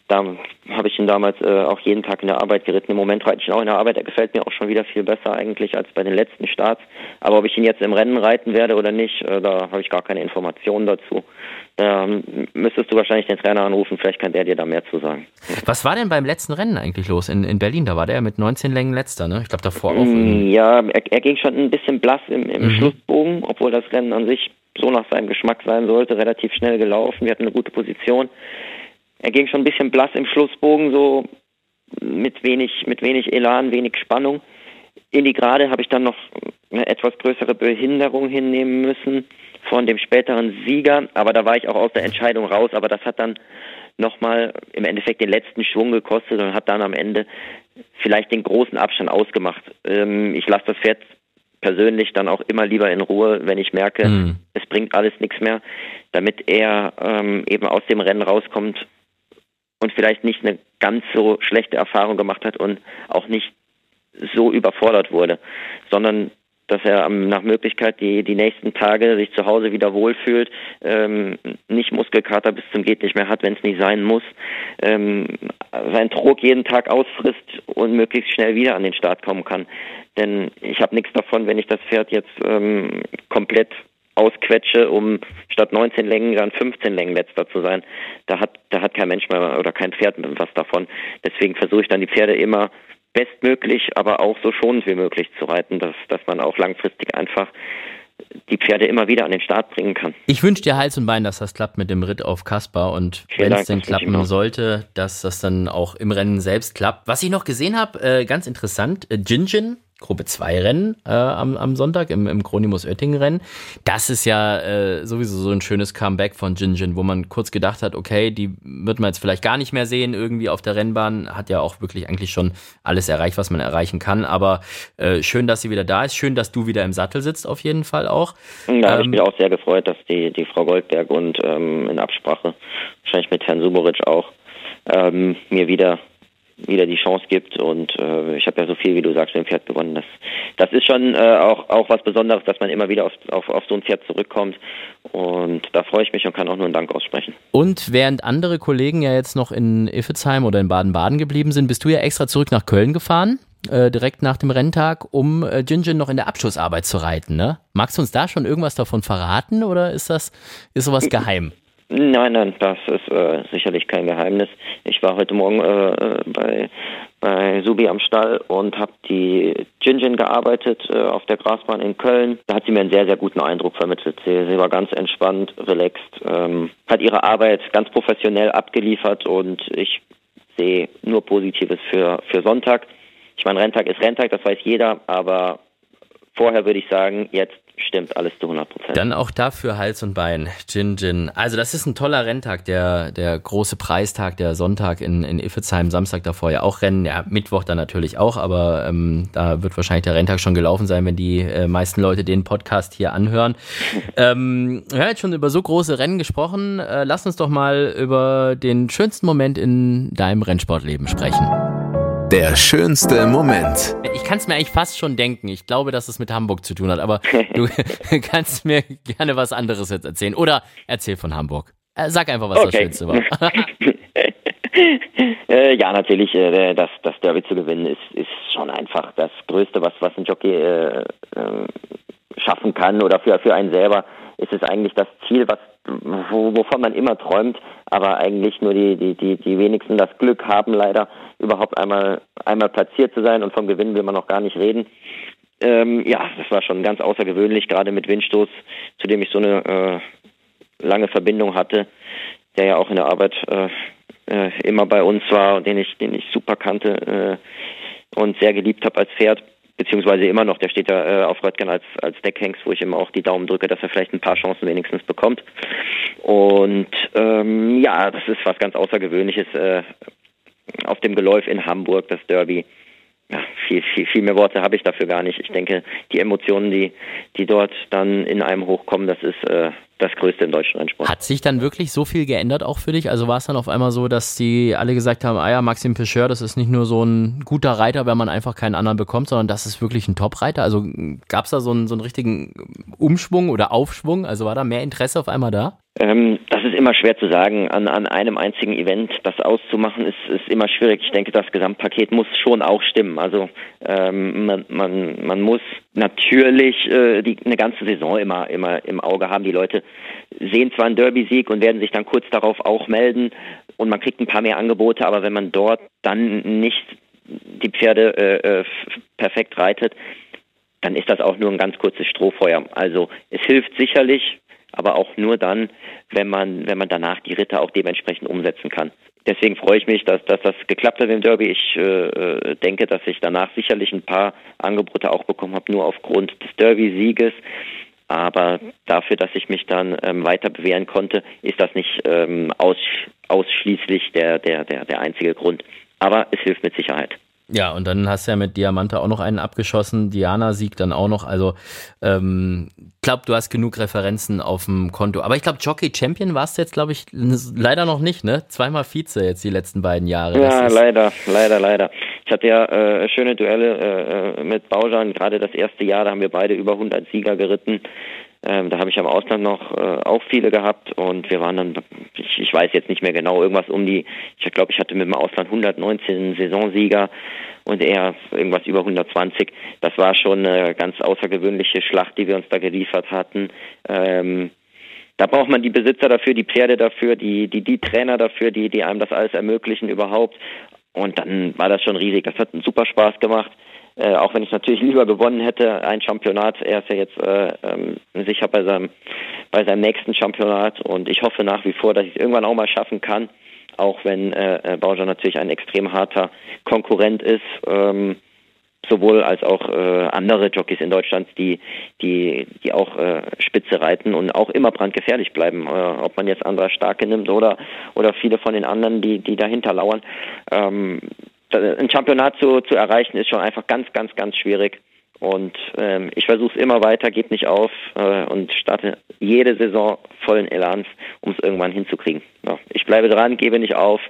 B: Da habe ich ihn damals äh, auch jeden Tag in der Arbeit geritten. Im Moment reite ich ihn auch in der Arbeit. Er gefällt mir auch schon wieder viel besser eigentlich als bei den letzten Starts. Aber ob ich ihn jetzt im Rennen reiten werde oder nicht, äh, da habe ich gar keine Informationen dazu. Ähm, müsstest du wahrscheinlich den Trainer anrufen, vielleicht kann der dir da mehr zu sagen.
A: Was war denn beim letzten Rennen eigentlich los in, in Berlin? Da war der mit 19 Längen letzter, ne? Ich glaube davor auch.
B: Mm, ja, er, er, ging schon ein bisschen blass im, im mhm. Schlussbogen, obwohl das Rennen an sich so nach seinem Geschmack sein sollte, relativ schnell gelaufen. Wir hatten eine gute Position. Er ging schon ein bisschen blass im Schlussbogen, so mit wenig, mit wenig Elan, wenig Spannung. In die Gerade habe ich dann noch eine etwas größere Behinderung hinnehmen müssen von dem späteren Sieger, aber da war ich auch aus der Entscheidung raus, aber das hat dann nochmal im Endeffekt den letzten Schwung gekostet und hat dann am Ende vielleicht den großen Abstand ausgemacht. Ähm, ich lasse das Pferd persönlich dann auch immer lieber in Ruhe, wenn ich merke, mhm. es bringt alles nichts mehr, damit er ähm, eben aus dem Rennen rauskommt und vielleicht nicht eine ganz so schlechte Erfahrung gemacht hat und auch nicht so überfordert wurde, sondern dass er nach Möglichkeit die, die nächsten Tage sich zu Hause wieder wohlfühlt, ähm, nicht Muskelkater bis zum geht nicht mehr hat, wenn es nicht sein muss, ähm, seinen Druck jeden Tag ausfrisst und möglichst schnell wieder an den Start kommen kann. Denn ich habe nichts davon, wenn ich das Pferd jetzt ähm, komplett ausquetsche, um statt 19 Längen dann 15 Längen letzter zu sein. Da hat, da hat kein Mensch mehr oder kein Pferd was davon. Deswegen versuche ich dann die Pferde immer bestmöglich, aber auch so schonend wie möglich zu reiten, dass, dass man auch langfristig einfach die Pferde immer wieder an den Start bringen kann.
A: Ich wünsche dir Hals und Bein, dass das klappt mit dem Ritt auf Kaspar und wenn es denn klappen sollte, dass das dann auch im Rennen selbst klappt. Was ich noch gesehen habe, äh, ganz interessant, äh, Jinjin Gruppe 2 Rennen äh, am, am Sonntag im, im Kronimus Oettingen Rennen. Das ist ja äh, sowieso so ein schönes Comeback von Jinjin, wo man kurz gedacht hat, okay, die wird man jetzt vielleicht gar nicht mehr sehen irgendwie auf der Rennbahn. Hat ja auch wirklich eigentlich schon alles erreicht, was man erreichen kann. Aber äh, schön, dass sie wieder da ist. Schön, dass du wieder im Sattel sitzt auf jeden Fall auch.
B: Da ähm, habe ich mich auch sehr gefreut, dass die, die Frau Goldberg und ähm, in Absprache, wahrscheinlich mit Herrn Suboritsch auch, ähm, mir wieder wieder die Chance gibt. Und äh, ich habe ja so viel, wie du sagst, mit dem Pferd gewonnen. Das, das ist schon äh, auch, auch was Besonderes, dass man immer wieder auf, auf, auf so ein Pferd zurückkommt. Und da freue ich mich und kann auch nur einen Dank aussprechen.
A: Und während andere Kollegen ja jetzt noch in Iffezheim oder in Baden-Baden geblieben sind, bist du ja extra zurück nach Köln gefahren? Äh, direkt nach dem Renntag, um äh, Jinjin noch in der Abschlussarbeit zu reiten. Ne? Magst du uns da schon irgendwas davon verraten oder ist das ist sowas geheim?
B: Nein, nein, das ist äh, sicherlich kein Geheimnis. Ich war heute Morgen äh, bei, bei Subi am Stall und habe die Jinjin gearbeitet äh, auf der Grasbahn in Köln. Da hat sie mir einen sehr, sehr guten Eindruck vermittelt. Sie, sie war ganz entspannt, relaxed, ähm, hat ihre Arbeit ganz professionell abgeliefert und ich sehe nur Positives für, für Sonntag. Ich meine, Renntag ist Renntag, das weiß jeder, aber vorher würde ich sagen, jetzt stimmt alles zu 100 Prozent.
A: Dann auch dafür Hals und Bein, Gin Gin. Also das ist ein toller Renntag, der, der große Preistag, der Sonntag in, in Iffezheim, Samstag davor ja auch Rennen, ja Mittwoch dann natürlich auch, aber ähm, da wird wahrscheinlich der Renntag schon gelaufen sein, wenn die äh, meisten Leute den Podcast hier anhören. <laughs> ähm, wir haben jetzt schon über so große Rennen gesprochen, äh, lass uns doch mal über den schönsten Moment in deinem Rennsportleben sprechen.
C: Der schönste Moment.
A: Ich kann es mir eigentlich fast schon denken. Ich glaube, dass es mit Hamburg zu tun hat, aber du <laughs> kannst mir gerne was anderes jetzt erzählen. Oder erzähl von Hamburg. Äh, sag einfach, was okay. das Schönste war. <laughs>
B: äh, ja, natürlich, äh, das, das Derby zu gewinnen ist, ist schon einfach das Größte, was, was ein Jockey äh, äh, schaffen kann oder für, für einen selber ist es eigentlich das Ziel, was, wovon man immer träumt, aber eigentlich nur die, die, die, die wenigsten das Glück haben, leider überhaupt einmal, einmal platziert zu sein und vom Gewinn will man noch gar nicht reden. Ähm, ja, das war schon ganz außergewöhnlich, gerade mit Windstoß, zu dem ich so eine äh, lange Verbindung hatte, der ja auch in der Arbeit äh, äh, immer bei uns war und den ich, den ich super kannte äh, und sehr geliebt habe als Pferd beziehungsweise immer noch, der steht da äh, auf Röttgen als, als Deckhengst, wo ich ihm auch die Daumen drücke, dass er vielleicht ein paar Chancen wenigstens bekommt. Und ähm, ja, das ist was ganz Außergewöhnliches äh, auf dem Geläuf in Hamburg, das Derby. Ja, viel, viel, viel mehr Worte habe ich dafür gar nicht. Ich denke, die Emotionen, die, die dort dann in einem hochkommen, das ist äh, das Größte im deutschen Rennsport.
A: Hat sich dann wirklich so viel geändert auch für dich? Also war es dann auf einmal so, dass die alle gesagt haben, ah ja, Maxim Pecheur, das ist nicht nur so ein guter Reiter, wenn man einfach keinen anderen bekommt, sondern das ist wirklich ein Top-Reiter? Also gab es da so einen, so einen richtigen Umschwung oder Aufschwung? Also war da mehr Interesse auf einmal da?
B: Ähm, das ist immer schwer zu sagen. An, an einem einzigen Event das auszumachen, ist, ist immer schwierig. Ich denke, das Gesamtpaket muss schon auch stimmen. Also ähm, man, man, man muss natürlich äh, die, eine ganze Saison immer, immer im Auge haben. Die Leute sehen zwar einen Derby-Sieg und werden sich dann kurz darauf auch melden und man kriegt ein paar mehr Angebote, aber wenn man dort dann nicht die Pferde äh, äh perfekt reitet, dann ist das auch nur ein ganz kurzes Strohfeuer. Also es hilft sicherlich, aber auch nur dann, wenn man, wenn man danach die Ritter auch dementsprechend umsetzen kann. Deswegen freue ich mich, dass, dass das geklappt hat im Derby. Ich äh, äh denke, dass ich danach sicherlich ein paar Angebote auch bekommen habe, nur aufgrund des Derby-Sieges. Aber dafür, dass ich mich dann ähm, weiter bewähren konnte, ist das nicht ähm, aus, ausschließlich der, der, der, der einzige Grund. Aber es hilft mit Sicherheit.
A: Ja, und dann hast du ja mit Diamante auch noch einen abgeschossen. Diana siegt dann auch noch. Also, ähm, glaub, du hast genug Referenzen auf dem Konto. Aber ich glaube, Jockey Champion warst du jetzt, glaube ich, leider noch nicht, ne? Zweimal Vize jetzt die letzten beiden Jahre.
B: Ja, leider, leider, leider. Ich hatte ja äh, schöne Duelle äh, äh mit Baujan. Gerade das erste Jahr, da haben wir beide über 100 Sieger geritten. Ähm, da habe ich am Ausland noch äh, auch viele gehabt und wir waren dann, ich, ich weiß jetzt nicht mehr genau, irgendwas um die, ich glaube, ich hatte mit dem Ausland 119 Saisonsieger und er irgendwas über 120. Das war schon eine ganz außergewöhnliche Schlacht, die wir uns da geliefert hatten. Ähm, da braucht man die Besitzer dafür, die Pferde dafür, die, die, die Trainer dafür, die, die einem das alles ermöglichen überhaupt. Und dann war das schon riesig. Das hat einen super Spaß gemacht. Äh, auch wenn ich natürlich lieber gewonnen hätte, ein Championat. Er ist ja jetzt äh, ähm, sicher bei seinem, bei seinem nächsten Championat und ich hoffe nach wie vor, dass ich es irgendwann auch mal schaffen kann, auch wenn äh, äh Bauer natürlich ein extrem harter Konkurrent ist. Ähm, sowohl als auch äh, andere Jockeys in Deutschland, die die die auch äh, Spitze reiten und auch immer brandgefährlich bleiben. Äh, ob man jetzt andere Starke nimmt oder oder viele von den anderen, die die dahinter lauern. Ähm, ein Championat zu, zu erreichen ist schon einfach ganz, ganz, ganz schwierig. Und ähm, ich versuche es immer weiter, gebe nicht auf äh, und starte jede Saison vollen Elans, um es irgendwann hinzukriegen. Ja, ich bleibe dran, gebe nicht auf.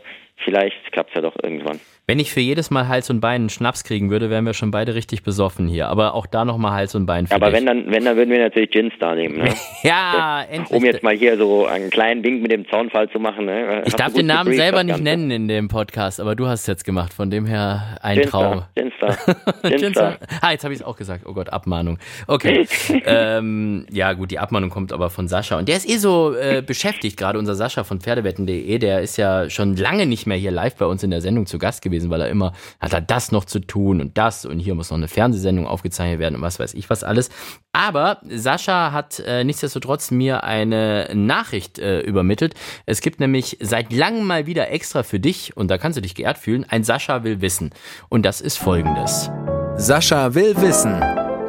B: Vielleicht klappt es ja doch irgendwann.
A: Wenn ich für jedes Mal Hals und Bein einen Schnaps kriegen würde, wären wir schon beide richtig besoffen hier. Aber auch da nochmal Hals und Bein für
B: Aber
A: dich.
B: wenn dann, wenn dann würden wir natürlich Ginstar nehmen, ne? <laughs>
A: ja, endlich.
B: Um jetzt mal hier so einen kleinen Wink mit dem Zaunfall zu machen. Ne?
A: ich darf den Namen
B: gebrieft,
A: selber nicht nennen in dem Podcast, aber du hast es jetzt gemacht. Von dem her ein Traum.
B: Ginstar, <laughs> Ginstar, Ginstar.
A: Ah, jetzt habe ich es auch gesagt. Oh Gott, Abmahnung. Okay. <laughs> ähm, ja, gut, die Abmahnung kommt aber von Sascha. Und der ist eh so äh, beschäftigt, gerade unser Sascha von Pferdewetten.de. Der ist ja schon lange nicht mehr hier live bei uns in der Sendung zu Gast gewesen, weil er immer hat er das noch zu tun und das und hier muss noch eine Fernsehsendung aufgezeichnet werden und was weiß ich was alles. Aber Sascha hat äh, nichtsdestotrotz mir eine Nachricht äh, übermittelt. Es gibt nämlich seit langem mal wieder extra für dich, und da kannst du dich geehrt fühlen, ein Sascha will wissen. Und das ist folgendes.
C: Sascha will wissen.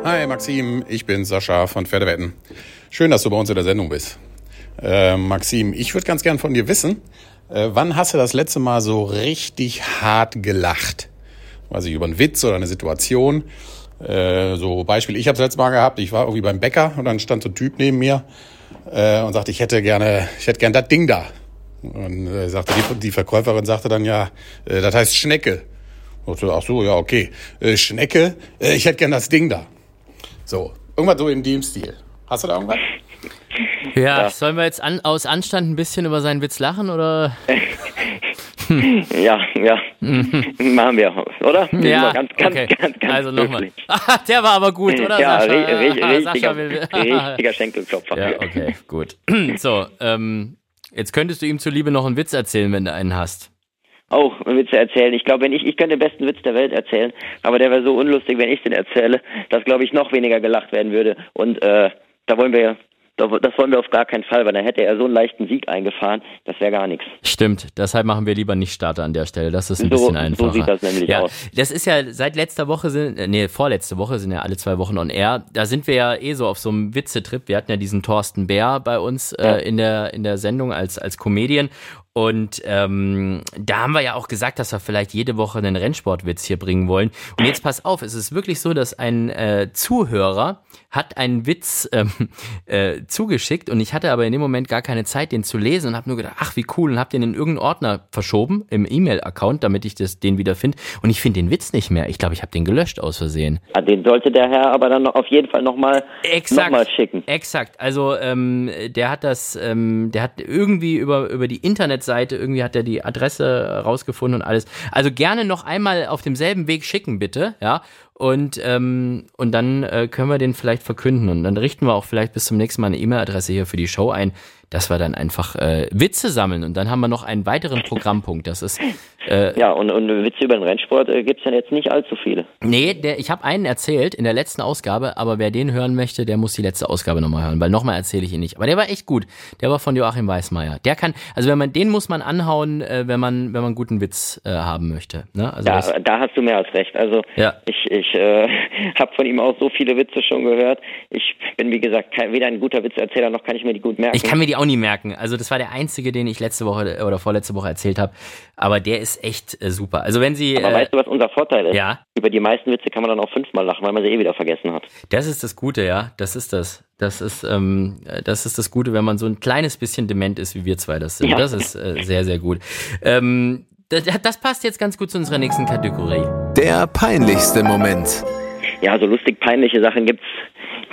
D: Hi Maxim, ich bin Sascha von Pferdewetten. Schön, dass du bei uns in der Sendung bist. Äh, Maxim, ich würde ganz gern von dir wissen, äh, wann hast du das letzte Mal so richtig hart gelacht? Weiß ich, über einen Witz oder eine Situation. Äh, so Beispiel, ich habe das letzte Mal gehabt, ich war irgendwie beim Bäcker und dann stand so ein Typ neben mir äh, und sagte, ich hätte gerne, ich hätte gern das Ding da. Und äh, sagte die, die Verkäuferin sagte dann ja, äh, das heißt Schnecke. Ich dachte, Ach so, ja, okay. Äh, Schnecke, äh, ich hätte gern das Ding da. So, irgendwas so in dem Stil. Hast du da irgendwas?
A: Ja, sollen wir jetzt an, aus Anstand ein bisschen über seinen Witz lachen oder? <laughs>
B: Ja, ja. Machen wir, oder?
A: Ja,
B: ganz, ganz,
A: okay.
B: ganz, ganz
A: also nochmal.
B: höflich. <laughs>
A: Der war aber gut, oder?
B: Ja,
A: Sascha?
B: ri ri
A: Ah,
B: richtiger,
A: Sascha will. <laughs>
B: richtiger Schenkelklopfer.
A: Ja, okay, gut. <clears throat> So, ähm, jetzt könntest du ihm zuliebe noch einen Witz erzählen, wenn du einen hast.
B: Auch Witze erzählen. Ich glaube, wenn ich, ich könnte den besten Witz der Welt erzählen, aber der wäre so unlustig, wenn ich den erzähle, dass, glaube ich, noch weniger gelacht werden würde. Und äh, da wollen wir, das wollen wir auf gar keinen Fall, weil dann hätte er so einen leichten Sieg eingefahren, das wäre gar nichts.
A: Stimmt, deshalb machen wir lieber nicht Starter an der Stelle. Das ist ein
B: So-
A: bisschen
B: so
A: einfacher.
B: sieht das nämlich
A: ja,
B: aus.
A: Das ist ja seit letzter Woche sind, äh, nee, vorletzte Woche sind ja alle zwei Wochen on air. Da sind wir ja eh so auf so einem Witzetrip. Wir hatten ja diesen Thorsten Bär bei uns
B: Ja.
A: äh, in der in der Sendung als als Comedian. Und ähm, da haben wir ja auch gesagt, dass wir vielleicht jede Woche einen Rennsportwitz hier bringen wollen. Und jetzt pass auf, es ist wirklich so, dass ein äh, Zuhörer hat einen Witz ähm, äh, zugeschickt und ich hatte aber in dem Moment gar keine Zeit, den zu lesen und habe nur gedacht, ach wie cool, und habe den in irgendeinen Ordner verschoben im E-Mail-Account, damit ich das, den wieder finde. Und ich finde den Witz nicht mehr. Ich glaube, ich habe den gelöscht aus Versehen.
B: Ah, Den sollte der Herr aber dann noch auf jeden Fall nochmal noch mal schicken.
A: Exakt. Also ähm, der hat das, ähm, der hat irgendwie über, über die Internetseite, irgendwie hat er die Adresse rausgefunden und alles. Also gerne noch einmal auf demselben Weg schicken, bitte, ja. Und, ähm, und dann äh, können wir den vielleicht verkünden. Und dann richten wir auch vielleicht bis zum nächsten Mal eine E-Mail-Adresse hier für die Show ein, dass wir dann einfach äh, Witze sammeln. Und dann haben wir noch einen weiteren Programmpunkt. Das ist äh,
B: Ja, und, und Witze über den Rennsport äh, gibt's ja jetzt nicht allzu viele.
A: Nee, der, ich habe einen erzählt in der letzten Ausgabe, aber wer den hören möchte, der muss die letzte Ausgabe nochmal hören, weil nochmal erzähle ich ihn nicht. Aber der war echt gut. Der war von Joachim Weismeier. Der kann, also wenn man, den muss man anhauen, äh, wenn man, wenn man guten Witz äh, haben möchte. Ne? Also
B: Ja,
A: das,
B: da hast du mehr als recht. Also
A: Ja.
B: ich, ich äh, <laughs> habe von ihm auch so viele Witze schon gehört. Ich bin, wie gesagt, kein, weder ein guter Witzerzähler, noch kann ich mir die gut merken.
A: ich kann mir die auch nie merken. Also das war der einzige, den ich letzte Woche oder vorletzte Woche erzählt habe. Aber der ist echt äh, super. Also wenn Sie,
B: Aber
A: äh,
B: weißt du, was unser Vorteil ist?
A: ja,
B: Über die meisten Witze kann man dann auch fünfmal lachen, weil man sie eh wieder vergessen hat.
A: Das ist das Gute, ja. Das ist das. Das ist, ähm, das ist das Gute, wenn man so ein kleines bisschen dement ist, wie wir zwei das sind.
B: Ja.
A: Das ist äh, sehr, sehr gut. Ähm, das, das passt jetzt ganz gut zu unserer nächsten Kategorie.
C: Der peinlichste Moment.
B: Ja, so lustig peinliche Sachen gibt's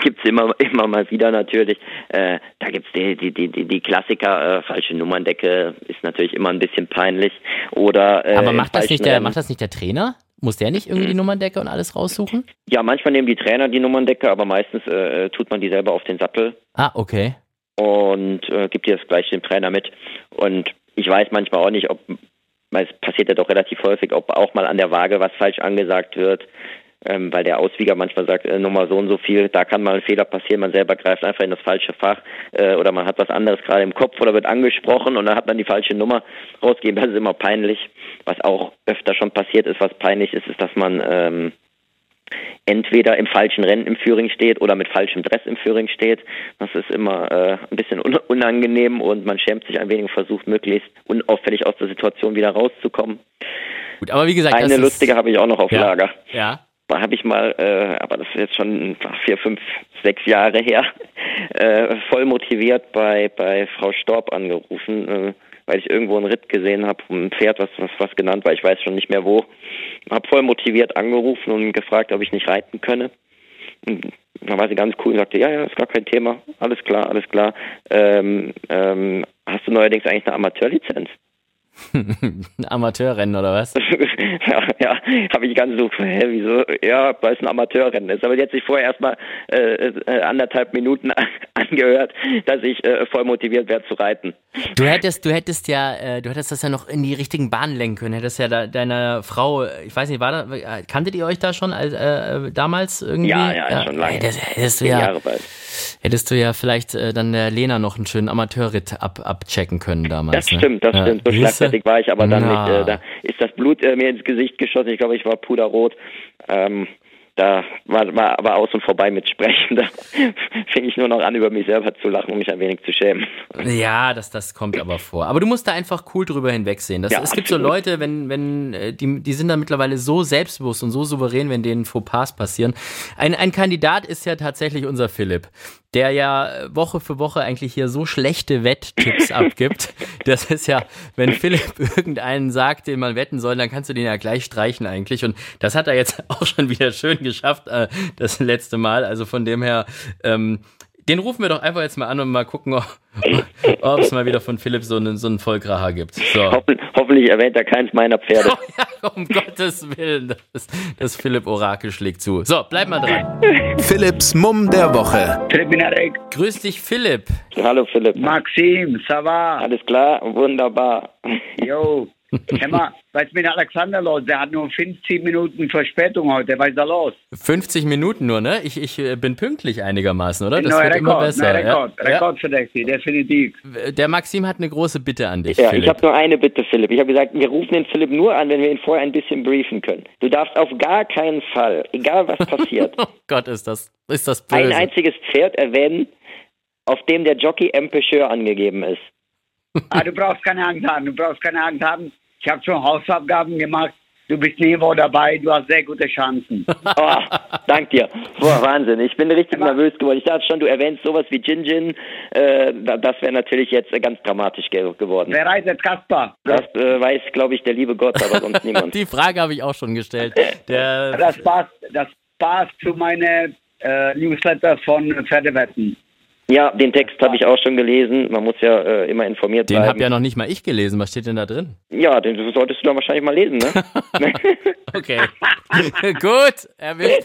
B: gibt's immer <laughs> immer mal wieder natürlich. Äh, da gibt's die die die die, Klassiker äh, falsche Nummerndecke ist natürlich immer ein bisschen peinlich oder äh,
A: Aber macht das nicht der,
B: Rennen.
A: macht das nicht der Trainer? Muss der nicht irgendwie die Nummerndecke und alles raussuchen?
B: Ja, manchmal nehmen die Trainer die Nummerndecke, aber meistens äh, tut man die selber auf den Sattel
A: Ah, okay.
B: und äh, gibt dir das gleich dem Trainer mit. Und ich weiß manchmal auch nicht, ob, weil es passiert ja doch relativ häufig, ob auch mal an der Waage was falsch angesagt wird, ähm, weil der Auswieger manchmal sagt, äh, Nummer so und so viel, da kann mal ein Fehler passieren, man selber greift einfach in das falsche Fach äh, oder man hat was anderes gerade im Kopf oder wird angesprochen und dann hat man die falsche Nummer rausgegeben. Das ist immer peinlich. Was auch öfter schon passiert ist, was peinlich ist, ist, dass man ähm, entweder im falschen Rennen im Führing steht oder mit falschem Dress im Führing steht. Das ist immer äh, ein bisschen un unangenehm und man schämt sich ein wenig und versucht möglichst unauffällig aus der Situation wieder rauszukommen.
A: Gut, aber wie gesagt,
B: Eine lustige habe ich auch noch auf
A: ja,
B: Lager.
A: Ja.
B: Da habe ich mal, äh, aber das ist jetzt schon vier, fünf, sechs Jahre her, <laughs> äh, voll motiviert bei, bei Frau Storb angerufen. Äh, weil ich irgendwo einen Ritt gesehen habe, ein Pferd, was, was, was genannt war, ich weiß schon nicht mehr wo. Hab voll motiviert angerufen und gefragt, ob ich nicht reiten könne. Und dann war sie ganz cool und sagte, ja, ja, ist gar kein Thema, alles klar, alles klar. Ähm, ähm, hast du neuerdings eigentlich eine Amateurlizenz?
A: Ein <laughs> Amateurrennen oder was? <laughs>
B: ja, ja habe ich ganz so, hä, wieso? Ja, weil es ein Amateurrennen ist. Aber jetzt sich vorher erstmal äh, äh, anderthalb Minuten <laughs> angehört, dass ich äh, voll motiviert werde zu reiten.
A: Du hättest, du hättest ja, äh, du hättest das ja noch in die richtigen Bahnen lenken können. Hättest ja da, deiner Frau, ich weiß nicht, war da, kanntet ihr euch da schon als, äh, damals irgendwie?
B: Ja, ja, ja schon lange. Hättest,
A: hättest du ja. Hättest du ja vielleicht dann der Lena noch einen schönen Amateurritt ab, abchecken können damals.
B: Das ne? stimmt, das ja. stimmt. So schlagfertig war ich aber dann Na. nicht. Äh, da ist das Blut äh, mir ins Gesicht geschossen. Ich glaube, ich war puderrot. Ähm, da war, war aber aus und vorbei mit Sprechen. <laughs> Da fing ich nur noch an, über mich selber zu lachen und mich ein wenig zu schämen.
A: Ja, das, das kommt aber vor. Aber du musst da einfach cool drüber hinwegsehen. Das, ja, es gibt so Leute, wenn, wenn, äh, die, die sind da mittlerweile so selbstbewusst und so souverän, wenn denen Fauxpas passieren. Ein, ein Kandidat ist ja tatsächlich unser Philipp der ja Woche für Woche eigentlich hier so schlechte Wetttipps <laughs> abgibt. Das ist ja, wenn Philipp <laughs> irgendeinen sagt, den man wetten soll, dann kannst du den ja gleich streichen eigentlich. Und das hat er jetzt <laughs> auch schon wieder schön geschafft, äh, das letzte Mal. Also von dem her, ähm, den rufen wir doch einfach jetzt mal an und mal gucken, ob <laughs> es mal wieder von Philipp so einen, so einen Vollkracher gibt. So.
B: Hoff, hoffentlich erwähnt er keins meiner Pferde. <laughs>
A: um Gottes Willen, das, das Philipp Orakel schlägt zu. So, bleib mal dran.
C: Philipps Mumm der Woche.
E: Philipp Minarek.
A: Grüß dich, Philipp.
B: Hallo, Philipp.
E: Maxim, ça va?
B: Alles klar, wunderbar.
E: Jo, <laughs> Hör mal, was ist mit Alexander los? Der hat nur 50 Minuten Verspätung heute. Was ist da los?
A: 50 Minuten nur, ne? Ich, ich äh, bin pünktlich einigermaßen, oder?
E: Das neuer wird Rekord, immer besser. Neuer Rekord, ja? Rekordverdächtig, definitiv.
A: Der Maxim hat eine große Bitte an dich.
B: Ja, Philipp. ich habe nur eine Bitte, Philipp. Ich habe gesagt, wir rufen den Philipp nur an, wenn wir ihn vorher ein bisschen briefen können. Du darfst auf gar keinen Fall, egal was passiert. <laughs>
A: oh Gott, ist das, ist das böse.
B: Ein einziges Pferd erwähnen, auf dem der Jockey M. Pêcheur angegeben ist.
E: Ah, du brauchst keine Angst haben, du brauchst keine Angst haben. Ich habe schon Hausaufgaben gemacht. Du bist Niveau dabei, du hast sehr gute Chancen. <laughs>
B: oh, dank dir. Boah, Wahnsinn. Ich bin richtig Aber nervös geworden. Ich dachte schon, du erwähnst sowas wie Jin Jin. Äh, das wäre natürlich jetzt ganz dramatisch geworden.
E: Wer reitet Kaspar?
B: Das äh, weiß, glaube ich, der liebe Gott, aber sonst <laughs> niemand.
A: Die Frage habe ich auch schon gestellt.
E: Der das, passt, das passt zu meiner äh, Newsletter von Pferdewetten.
B: Ja, den Text habe ich auch schon gelesen. Man muss ja äh, immer informiert
A: den
B: bleiben.
A: Den habe ja noch nicht mal ich gelesen. Was steht denn da drin?
B: Ja, den solltest du dann wahrscheinlich mal lesen, ne? <laughs>
A: okay. <laughs> Gut, erwischt.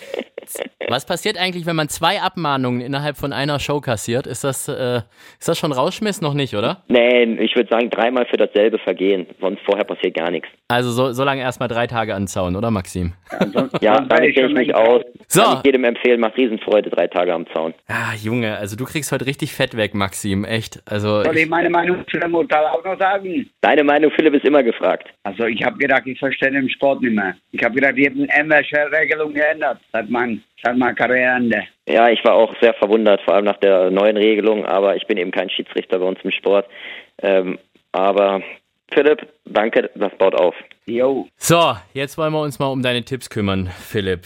A: Was passiert eigentlich, wenn man zwei Abmahnungen innerhalb von einer Show kassiert? Ist das, äh, ist das schon Rausschmiss? Noch nicht, oder?
B: Nee, ich würde sagen, dreimal für dasselbe Vergehen. Sonst vorher passiert gar nichts.
A: Also so, so lange erstmal drei Tage anzauen, oder Maxim? <laughs>
B: ja, damit kenne ich mich aus. So. Kann ich jedem empfehlen, macht Riesenfreude, drei Tage am Zaun.
A: Ah, Junge, also du kriegst heute richtig fett weg, Maxim, echt. Also
E: Soll ich meine Meinung zu der Mutter auch noch sagen?
B: Deine Meinung, Philipp, ist immer gefragt.
E: Also ich habe gedacht, ich verstehe den Sport nicht mehr. Ich habe gedacht, die haben irgendwelche Regelungen geändert seit mein, seit mein Karriereende.
B: Ja, ich war auch sehr verwundert, vor allem nach der neuen Regelung, aber ich bin eben kein Schiedsrichter bei uns im Sport. Ähm, aber Philipp, danke, das baut auf.
E: Jo.
A: So, jetzt wollen wir uns mal um deine Tipps kümmern, Philipp.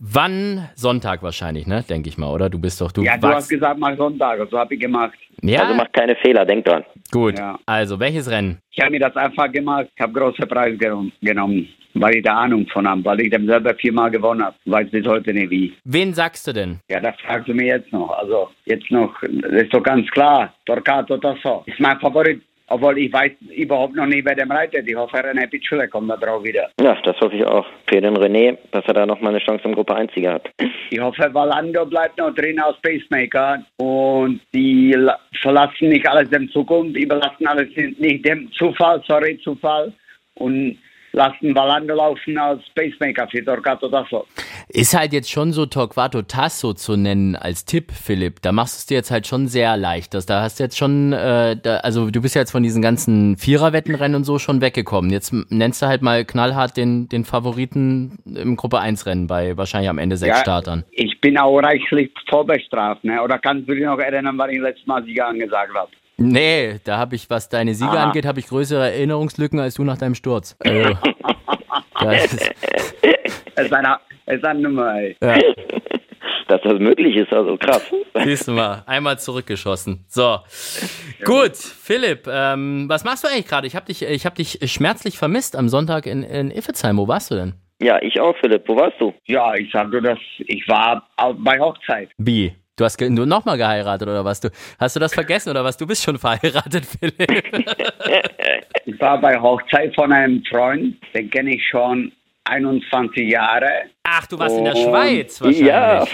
A: Wann? Sonntag wahrscheinlich, ne? Denke ich mal, oder? Du bist doch, du
E: Ja, du hast gesagt, mach Sonntag, so habe ich gemacht.
B: Ja. Also mach keine Fehler, denk dran.
A: Gut. Ja. Also, welches Rennen?
E: Ich habe mir das einfach gemacht, ich habe große Preis genommen, weil ich da Ahnung von habe, weil ich dem selber viermal gewonnen habe. Weiß bis heute nicht wie.
A: Wen sagst du denn?
E: Ja, das fragst du mir jetzt noch. Also, jetzt noch, das ist doch ganz klar. Torquato Tasso ist mein Favorit obwohl ich weiß überhaupt noch nicht, wer dem reitet. Ich hoffe, René Pitschule kommt da drauf wieder.
B: Ja, das hoffe ich auch. Für den René, dass er da nochmal eine Chance im Gruppe 1 hat.
E: Ich hoffe, Valando bleibt noch drin als Pacemaker und die verlassen nicht alles dem Zukunft, überlassen alles nicht dem Zufall, sorry, Zufall. Und lassen Valando laufen als Pacemaker für Torquato Tasso.
A: Ist halt jetzt schon so Torquato Tasso zu nennen als Tipp, Philipp. Da machst du es dir jetzt halt schon sehr leicht. Das, da hast du jetzt schon, äh, da, also du bist ja jetzt von diesen ganzen Viererwettenrennen und so schon weggekommen. Jetzt nennst du halt mal knallhart den, den Favoriten im Gruppe 1 Rennen bei wahrscheinlich am Ende sechs ja, Startern.
E: Ich bin auch reichlich vorbestraft, ne? Oder kannst du dich noch erinnern, was ich letztes Mal Sieger angesagt habe?
A: Nee, da habe ich, was deine Siege ah. angeht, habe ich größere Erinnerungslücken als du nach deinem Sturz. Also, <laughs>
E: das ist, <laughs> es ist eine, es ist eine Nummer, ey.
B: Ja. Dass das möglich ist, also krass.
A: Siehst du mal, einmal zurückgeschossen. So, Gut, Philipp, ähm, was machst du eigentlich gerade? Ich habe dich, ich hab dich schmerzlich vermisst am Sonntag in, in Iffezheim. Wo warst du denn?
B: Ja, ich auch, Philipp. Wo warst du?
E: Ja, ich sag nur, dass ich war bei Hochzeit.
A: Wie? Du hast du nochmal geheiratet oder was? Du, hast du das vergessen oder was? Du bist schon verheiratet, Philipp. <laughs>
E: Ich war bei Hochzeit von einem Freund, den kenne ich schon 21 Jahre.
A: Ach, du warst in der
E: Und-
A: Schweiz wahrscheinlich.
B: Ja.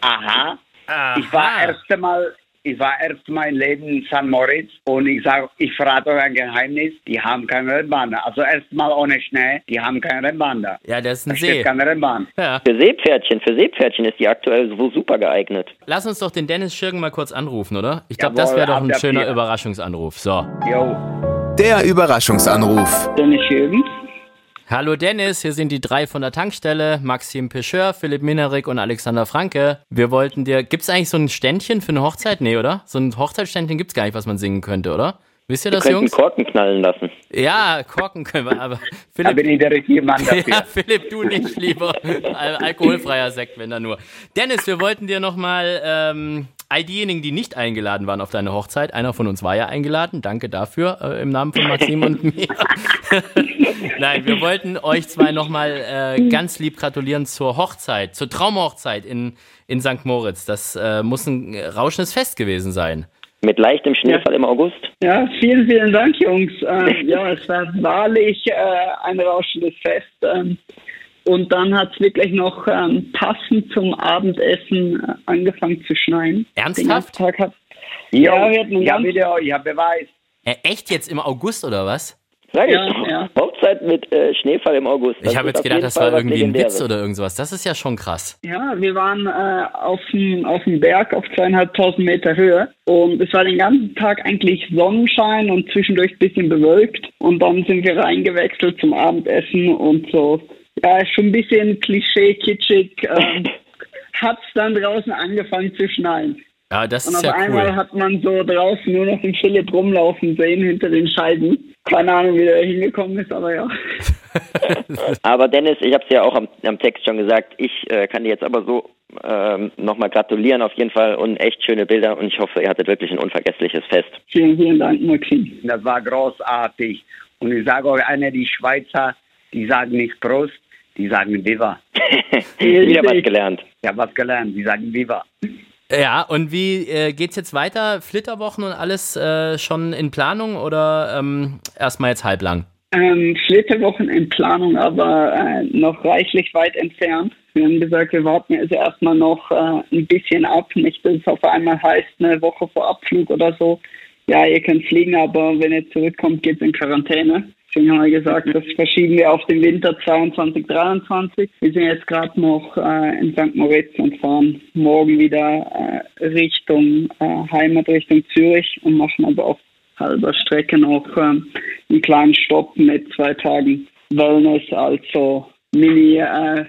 E: Aha.
A: Aha.
E: Ich war erst Mal, ich war erst mal in Leben in St. Moritz und ich sage, ich verrate euch ein Geheimnis, die haben keine Rennbahn da. Also erstmal ohne Schnee, die haben keine Rennbahn da.
A: Ja, das ist
E: Da
A: ein
E: steht
A: See.
E: keine Rennbahn.
A: Ja.
B: Für Seepferdchen, für Seepferdchen ist die aktuell so super geeignet.
A: Lass uns doch den Dennis Schirgen mal kurz anrufen, oder? Ich glaube, das wäre doch ein schöner
E: Vier.
A: Überraschungsanruf. So.
E: Jo.
C: Der Überraschungsanruf.
E: Dennis Jürgens.
A: Hallo Dennis, hier sind die drei von der Tankstelle, Maxim Pecheur, Philipp Minerik und Alexander Franke. Wir wollten dir, gibt's eigentlich so ein Ständchen für eine Hochzeit? Nee, oder? So ein Hochzeitständchen gibt's gar nicht, was man singen könnte, oder? Wisst ihr
B: Wir
A: das, Jungs?
B: Korken knallen lassen.
A: Ja, Korken können wir, aber <laughs>
E: Da
A: Philipp,
E: bin ich der richtige Mann <laughs> dafür.
A: ja, Philipp, du nicht lieber. Al alkoholfreier Sekt, wenn da nur. Dennis, wir wollten dir nochmal, ähm, all diejenigen, die nicht eingeladen waren auf deine Hochzeit, einer von uns war ja eingeladen, danke dafür, äh, im Namen von Maxim und mir. <laughs> Nein, wir wollten euch zwei nochmal äh, ganz lieb gratulieren zur Hochzeit, zur Traumhochzeit in, in St. Moritz. Das äh, muss ein rauschendes Fest gewesen sein.
B: Mit leichtem Schneefall im August.
F: Ja, vielen, vielen Dank, Jungs. Ähm, ja, es war wahrlich äh, ein rauschendes Fest. Ähm, und dann hat es wirklich noch ähm, passend zum Abendessen äh, angefangen zu schneien. Den
A: Ernsthaft?
F: Tag hat, Ja, wir hatten ganz-
E: Video, ich habe Beweis.
A: Äh, echt jetzt im August oder was?
B: Sag
F: Ja,
B: ich.
F: ja.
B: Hochzeit mit äh, Schneefall im August.
A: Ich habe jetzt gedacht, das
B: Fall
A: war
B: was
A: irgendwie ein Witz oder irgendwas. Das ist ja schon krass.
F: ja, wir waren äh, auf dem auf dem Berg auf zweieinhalbtausend Meter Höhe und es war den ganzen Tag eigentlich Sonnenschein und zwischendurch ein bisschen bewölkt und dann sind wir reingewechselt zum Abendessen und so. Ja, ist schon ein bisschen klischee, kitschig. Ähm, <laughs> hat's dann draußen angefangen zu schneien.
A: Ja, das
F: Und
A: ist
F: auf
A: ja
F: einmal
A: cool.
F: hat man so draußen nur noch den Philipp rumlaufen sehen hinter den Scheiben. Keine Ahnung, wie der hingekommen ist, aber ja. <laughs>
B: Aber Dennis, ich habe es ja auch am, am Text schon gesagt, ich äh, kann dir jetzt aber so ähm, nochmal gratulieren auf jeden Fall und echt schöne Bilder und ich hoffe, ihr hattet wirklich ein unvergessliches Fest.
F: Vielen, vielen Dank, Maxim.
E: Das war großartig. Und ich sage euch, einer, die Schweizer, die sagen nicht Prost, die sagen Viva. <laughs>
B: Wieder was gelernt.
E: Ich habe was gelernt, die sagen Viva.
A: Ja, und wie äh, geht's jetzt weiter? Flitterwochen und alles äh, schon in Planung oder ähm, erstmal jetzt halblang?
F: Ähm, Flitterwochen in Planung, aber äh, noch reichlich weit entfernt. Wir haben gesagt, wir warten jetzt erstmal noch äh, ein bisschen ab. Nicht, dass es auf einmal heißt, eine Woche vor Abflug oder so. Ja, ihr könnt fliegen, aber wenn ihr zurückkommt, geht's in Quarantäne. Deswegen haben wir gesagt, das verschieben wir auf den Winter 22, 23. Wir sind jetzt gerade noch äh, in St. Moritz und fahren morgen wieder äh, Richtung äh, Heimat, Richtung Zürich und machen aber auf halber Strecke noch ähm, einen kleinen Stopp mit zwei Tagen Wellness, also Mini äh.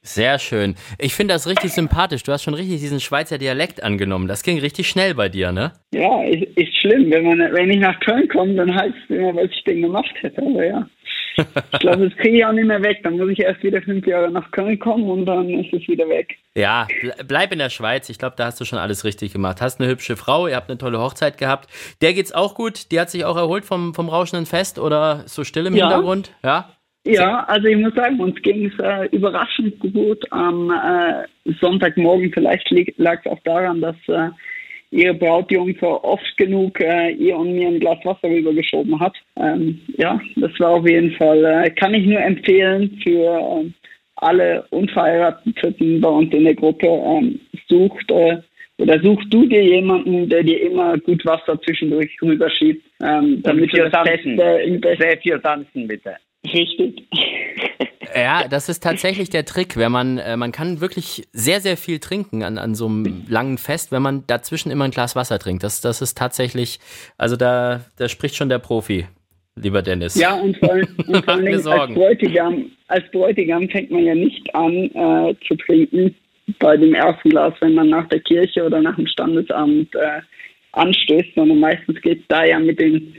A: Sehr schön. Ich finde das richtig sympathisch. Du hast schon richtig diesen Schweizer Dialekt angenommen. Das ging richtig schnell bei dir, ne?
F: Ja, ist, ist schlimm. Wenn man wenn ich nach Köln komme, dann heißt es immer, was ich denn gemacht hätte. Aber ja. <laughs> Ich glaube, das kriege ich auch nicht mehr weg. Dann muss ich erst wieder fünf Jahre nach Köln kommen und dann ist es wieder weg.
A: Ja, ble- bleib in der Schweiz. Ich glaube, da hast du schon alles richtig gemacht. Hast eine hübsche Frau, ihr habt eine tolle Hochzeit gehabt. Der geht's auch gut. Die hat sich auch erholt vom, vom rauschenden Fest oder so still im
F: Ja.
A: Hintergrund? Ja.
F: Ja, also ich muss sagen, uns ging es äh, überraschend gut am äh, Sonntagmorgen. Vielleicht lag es auch daran, dass äh, ihre Brautjungfer oft genug äh, ihr und mir ein Glas Wasser rübergeschoben hat. Ähm, ja, das war auf jeden Fall, äh, kann ich nur empfehlen für ähm, alle Unverheirateten bei uns in der Gruppe. Ähm, sucht äh, oder suchst du dir jemanden, der dir immer gut Wasser zwischendurch rüberschiebt, ähm, damit du das
E: tanzen.
F: äh, im
E: Sehr viel tanzen, bitte.
F: Richtig.
A: Ja, <laughs> das ist tatsächlich der Trick, wenn man, äh, man kann wirklich sehr, sehr viel trinken an, an so einem langen Fest, wenn man dazwischen immer ein Glas Wasser trinkt. Das, das ist tatsächlich, also da, da spricht schon der Profi, lieber Dennis.
F: Ja, und vor, allem- <laughs> und vor allem als. Bräutigam, als Bräutigam fängt man ja nicht an äh, zu trinken bei dem ersten Glas, wenn man nach der Kirche oder nach dem Standesamt äh, anstößt, sondern meistens geht da ja mit den,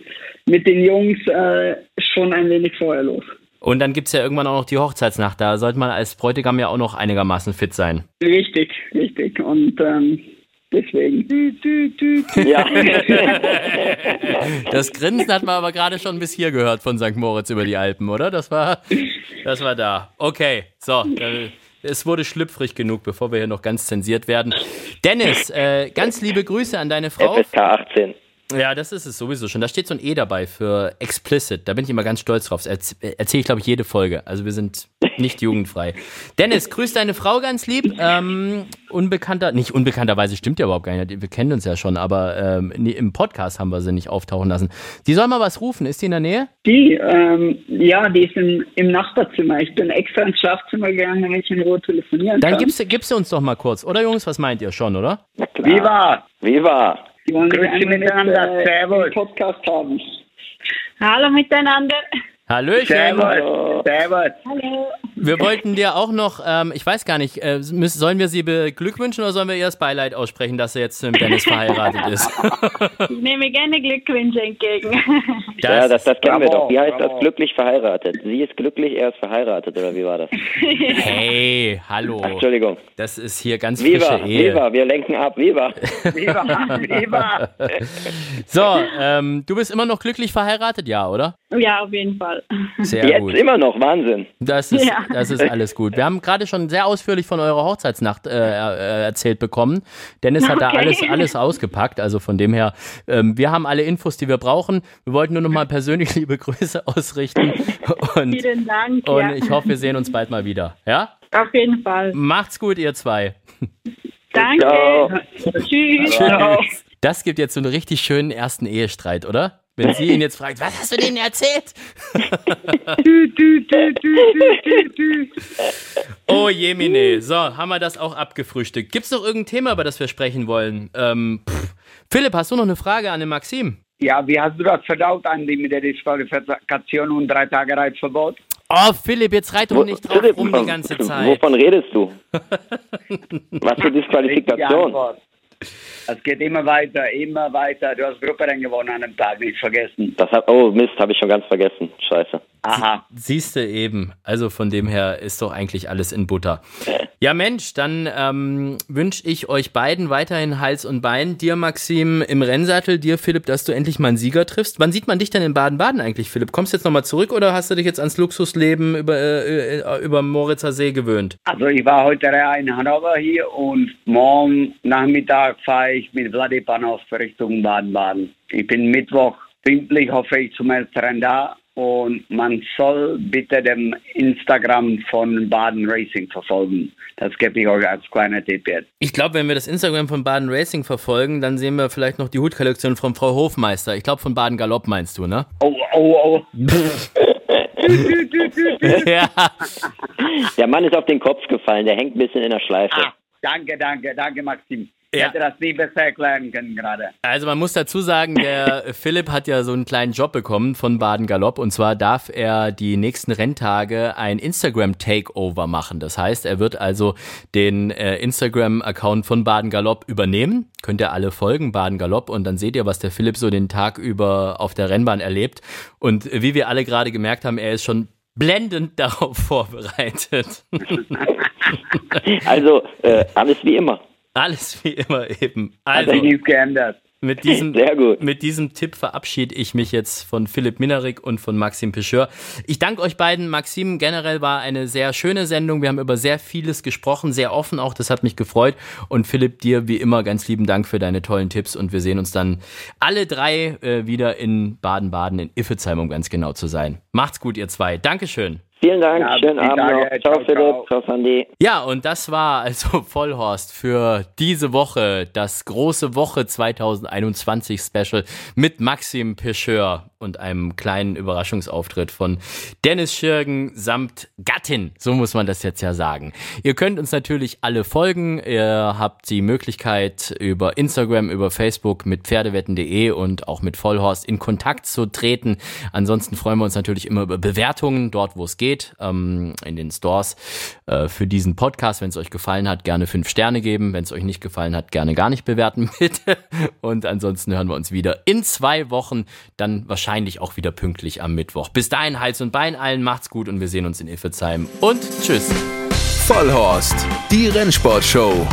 F: mit den Jungs äh, schon ein wenig vorher los.
A: Und dann gibt's ja irgendwann auch noch die Hochzeitsnacht. Da sollte man als Bräutigam ja auch noch einigermaßen fit sein.
F: Richtig, richtig. Und ähm, Deswegen.
B: Ja. <laughs>
A: Das Grinsen hat man aber gerade schon bis hier gehört von St. Moritz über die Alpen, oder? Das war, das war da. Okay, so. äh, Es wurde schlüpfrig genug, bevor wir hier noch ganz zensiert werden. Dennis, äh, ganz liebe Grüße an deine Frau.
B: FSK 18.
A: Ja, das ist es sowieso schon. Da steht so ein E dabei für explicit. Da bin ich immer ganz stolz drauf. Erz- erzähle ich, glaube ich, jede Folge. Also wir sind nicht jugendfrei. <laughs> Dennis, grüß deine Frau ganz lieb. Ähm, unbekannter, nicht unbekannterweise stimmt ja überhaupt gar nicht. Wir kennen uns ja schon, aber ähm, nee, im Podcast haben wir sie nicht auftauchen lassen. Die soll mal was rufen. Ist die in der Nähe?
F: Die, ähm, ja, die ist im, im Nachbarzimmer. Ich bin extra ins Schlafzimmer gegangen, damit ich in Ruhe telefonieren
A: Dann
F: kann.
A: du- gibst du uns doch mal kurz. Oder Jungs, was meint ihr schon, oder?
E: Viva!
B: Viva!
F: Die wollen
E: Grüße
F: einen
E: miteinander. Servus.
F: Podcast haben.
G: Hallo miteinander.
A: Hallöchen.
E: Servus! Servus!
G: Hallo.
A: Wir wollten dir auch noch, ähm, ich weiß gar nicht, äh, müssen, sollen wir sie beglückwünschen oder sollen wir ihr das Beileid aussprechen, dass sie jetzt mit Dennis verheiratet ist? <laughs>
G: Ich nehme gerne Glückwünsche entgegen.
B: ja, das, das kennen wir doch. Wie heißt
E: bravo.
B: das? Glücklich verheiratet. Sie ist glücklich, er ist verheiratet, oder wie war das? <laughs>
A: Hey, hallo.
B: Ach, Entschuldigung.
A: Das ist hier ganz
B: Viva,
A: frische Ehe.
B: Viva, wir lenken ab. Viva!
E: Viva! Viva! <laughs>
A: So, ähm, du bist immer noch glücklich verheiratet, ja, oder?
G: ja, auf jeden Fall.
A: Sehr
B: Jetzt
A: gut.
B: immer noch, Wahnsinn.
A: Das ist,
G: Ja.
A: das ist alles gut. Wir haben gerade schon sehr ausführlich von eurer Hochzeitsnacht äh, äh, erzählt bekommen. Dennis hat da
G: Okay.
A: alles, alles ausgepackt. Also von dem her, ähm, wir haben alle Infos, die wir brauchen. Wir wollten nur noch mal persönlich <laughs> liebe Grüße ausrichten. Und,
G: Vielen Dank.
A: und
G: ja.
A: ich hoffe, wir sehen uns bald mal wieder. Ja?
G: Auf jeden Fall.
A: Macht's gut, ihr zwei.
G: Danke.
B: Ciao.
G: Tschüss.
A: Tschüss. Das gibt jetzt so einen richtig schönen ersten Ehestreit, oder? Wenn sie ihn jetzt fragt, was hast du denen erzählt? <laughs> oh Jemine. So, haben wir das auch abgefrühstückt. Gibt's noch irgendein Thema, über das wir sprechen wollen? Ähm. Philipp, hast du noch eine Frage an den Maxim?
E: Ja, wie hast du das verdaut, Andi, mit der Disqualifikation und drei Tage Reitverbot?
A: Oh, Philipp, jetzt reit doch nicht drauf
B: Philipp,
A: rum die ganze Zeit.
B: Wovon redest du? <laughs> Was für Disqualifikation?
E: Es geht immer weiter, immer weiter. Du hast Grupperennen gewonnen an dem Tag, nicht vergessen.
B: Das hab, oh Mist, habe ich schon ganz vergessen. Scheiße.
E: Aha.
A: Siehste eben. Also von dem her ist doch eigentlich alles in Butter. <laughs> Ja, Mensch, dann ähm, wünsche ich euch beiden weiterhin Hals und Bein. Dir, Maxim, im Rennsattel, dir, Philipp, dass du endlich mal einen Sieger triffst. Wann sieht man dich denn in Baden-Baden eigentlich, Philipp? Kommst du jetzt nochmal zurück oder hast du dich jetzt ans Luxusleben über, äh, äh, über Moritzer See gewöhnt?
E: Also ich war heute in Hannover hier und morgen Nachmittag fahre ich mit Vladipanov Richtung Baden-Baden. Ich bin Mittwoch pünktlich, hoffe ich, zum ersten Rennen da. Und man soll bitte dem Instagram von Baden Racing verfolgen. Das gebe ich euch als kleiner Tipp jetzt.
A: Ich glaube, wenn wir das Instagram von Baden Racing verfolgen, dann sehen wir vielleicht noch die Hutkollektion von Frau Hofmeister. Ich glaube, von Baden Galopp meinst du, ne?
E: Oh, oh, oh. <laughs>
A: ja.
B: Der Mann ist auf den Kopf gefallen, der hängt ein bisschen in der Schleife.
E: Ah, danke, danke, danke, Maxim. Ich
A: Ja.
E: hätte das nie besser erklären können gerade.
A: Also man muss dazu sagen, der <laughs> Philipp hat ja so einen kleinen Job bekommen von Baden Galopp und zwar darf er die nächsten Renntage ein Instagram Takeover machen. Das heißt, er wird also den äh, Instagram Account von Baden Galopp übernehmen. Könnt ihr alle folgen Baden Galopp und dann seht ihr, was der Philipp so den Tag über auf der Rennbahn erlebt und wie wir alle gerade gemerkt haben, er ist schon blendend <laughs> darauf vorbereitet. <laughs>
B: Also, äh, alles wie immer.
A: Alles wie immer eben. Also
E: geändert.
A: Mit diesem,
B: Sehr gut.
A: mit diesem Tipp verabschiede ich mich jetzt von Philipp Minarik und von Maxim Picheur. Ich danke euch beiden. Maxim, generell war eine sehr schöne Sendung. Wir haben über sehr vieles gesprochen, sehr offen auch. Das hat mich gefreut. Und Philipp, dir wie immer ganz lieben Dank für deine tollen Tipps. Und wir sehen uns dann alle drei äh, wieder in Baden-Baden, in Iffezheim, um ganz genau zu sein. Macht's gut, ihr zwei. Dankeschön.
B: Vielen Dank,
E: Ja,
B: schönen Abend
E: Tage.
B: noch. Ciao,
E: Ciao,
B: Philipp.
E: ciao.
B: Ciao, Sandy.
A: Ja, und das war also <laughs> Vollhorst für diese Woche, das große Woche 2021 Special mit Maxim Picheur und einem kleinen Überraschungsauftritt von Dennis Schirgen samt Gattin. So muss man das jetzt ja sagen. Ihr könnt uns natürlich alle folgen. Ihr habt die Möglichkeit über Instagram, über Facebook mit pferdewetten.de und auch mit Vollhorst in Kontakt zu treten. Ansonsten freuen wir uns natürlich immer über Bewertungen dort, wo es geht, ähm, in den Stores äh, für diesen Podcast. Wenn es euch gefallen hat, gerne fünf Sterne geben. Wenn es euch nicht gefallen hat, gerne gar nicht bewerten, <laughs> bitte. Und ansonsten hören wir uns wieder in zwei Wochen, dann wahrscheinlich auch wieder pünktlich am Mittwoch. Bis dahin, Hals und Bein allen, macht's gut und wir sehen uns in Iffezheim. Und tschüss.
C: Vollhorst, die Rennsportshow.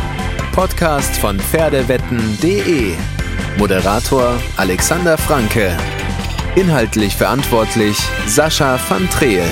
C: Podcast von Pferdewetten.de. Moderator Alexander Franke. Inhaltlich verantwortlich Sascha van Treel.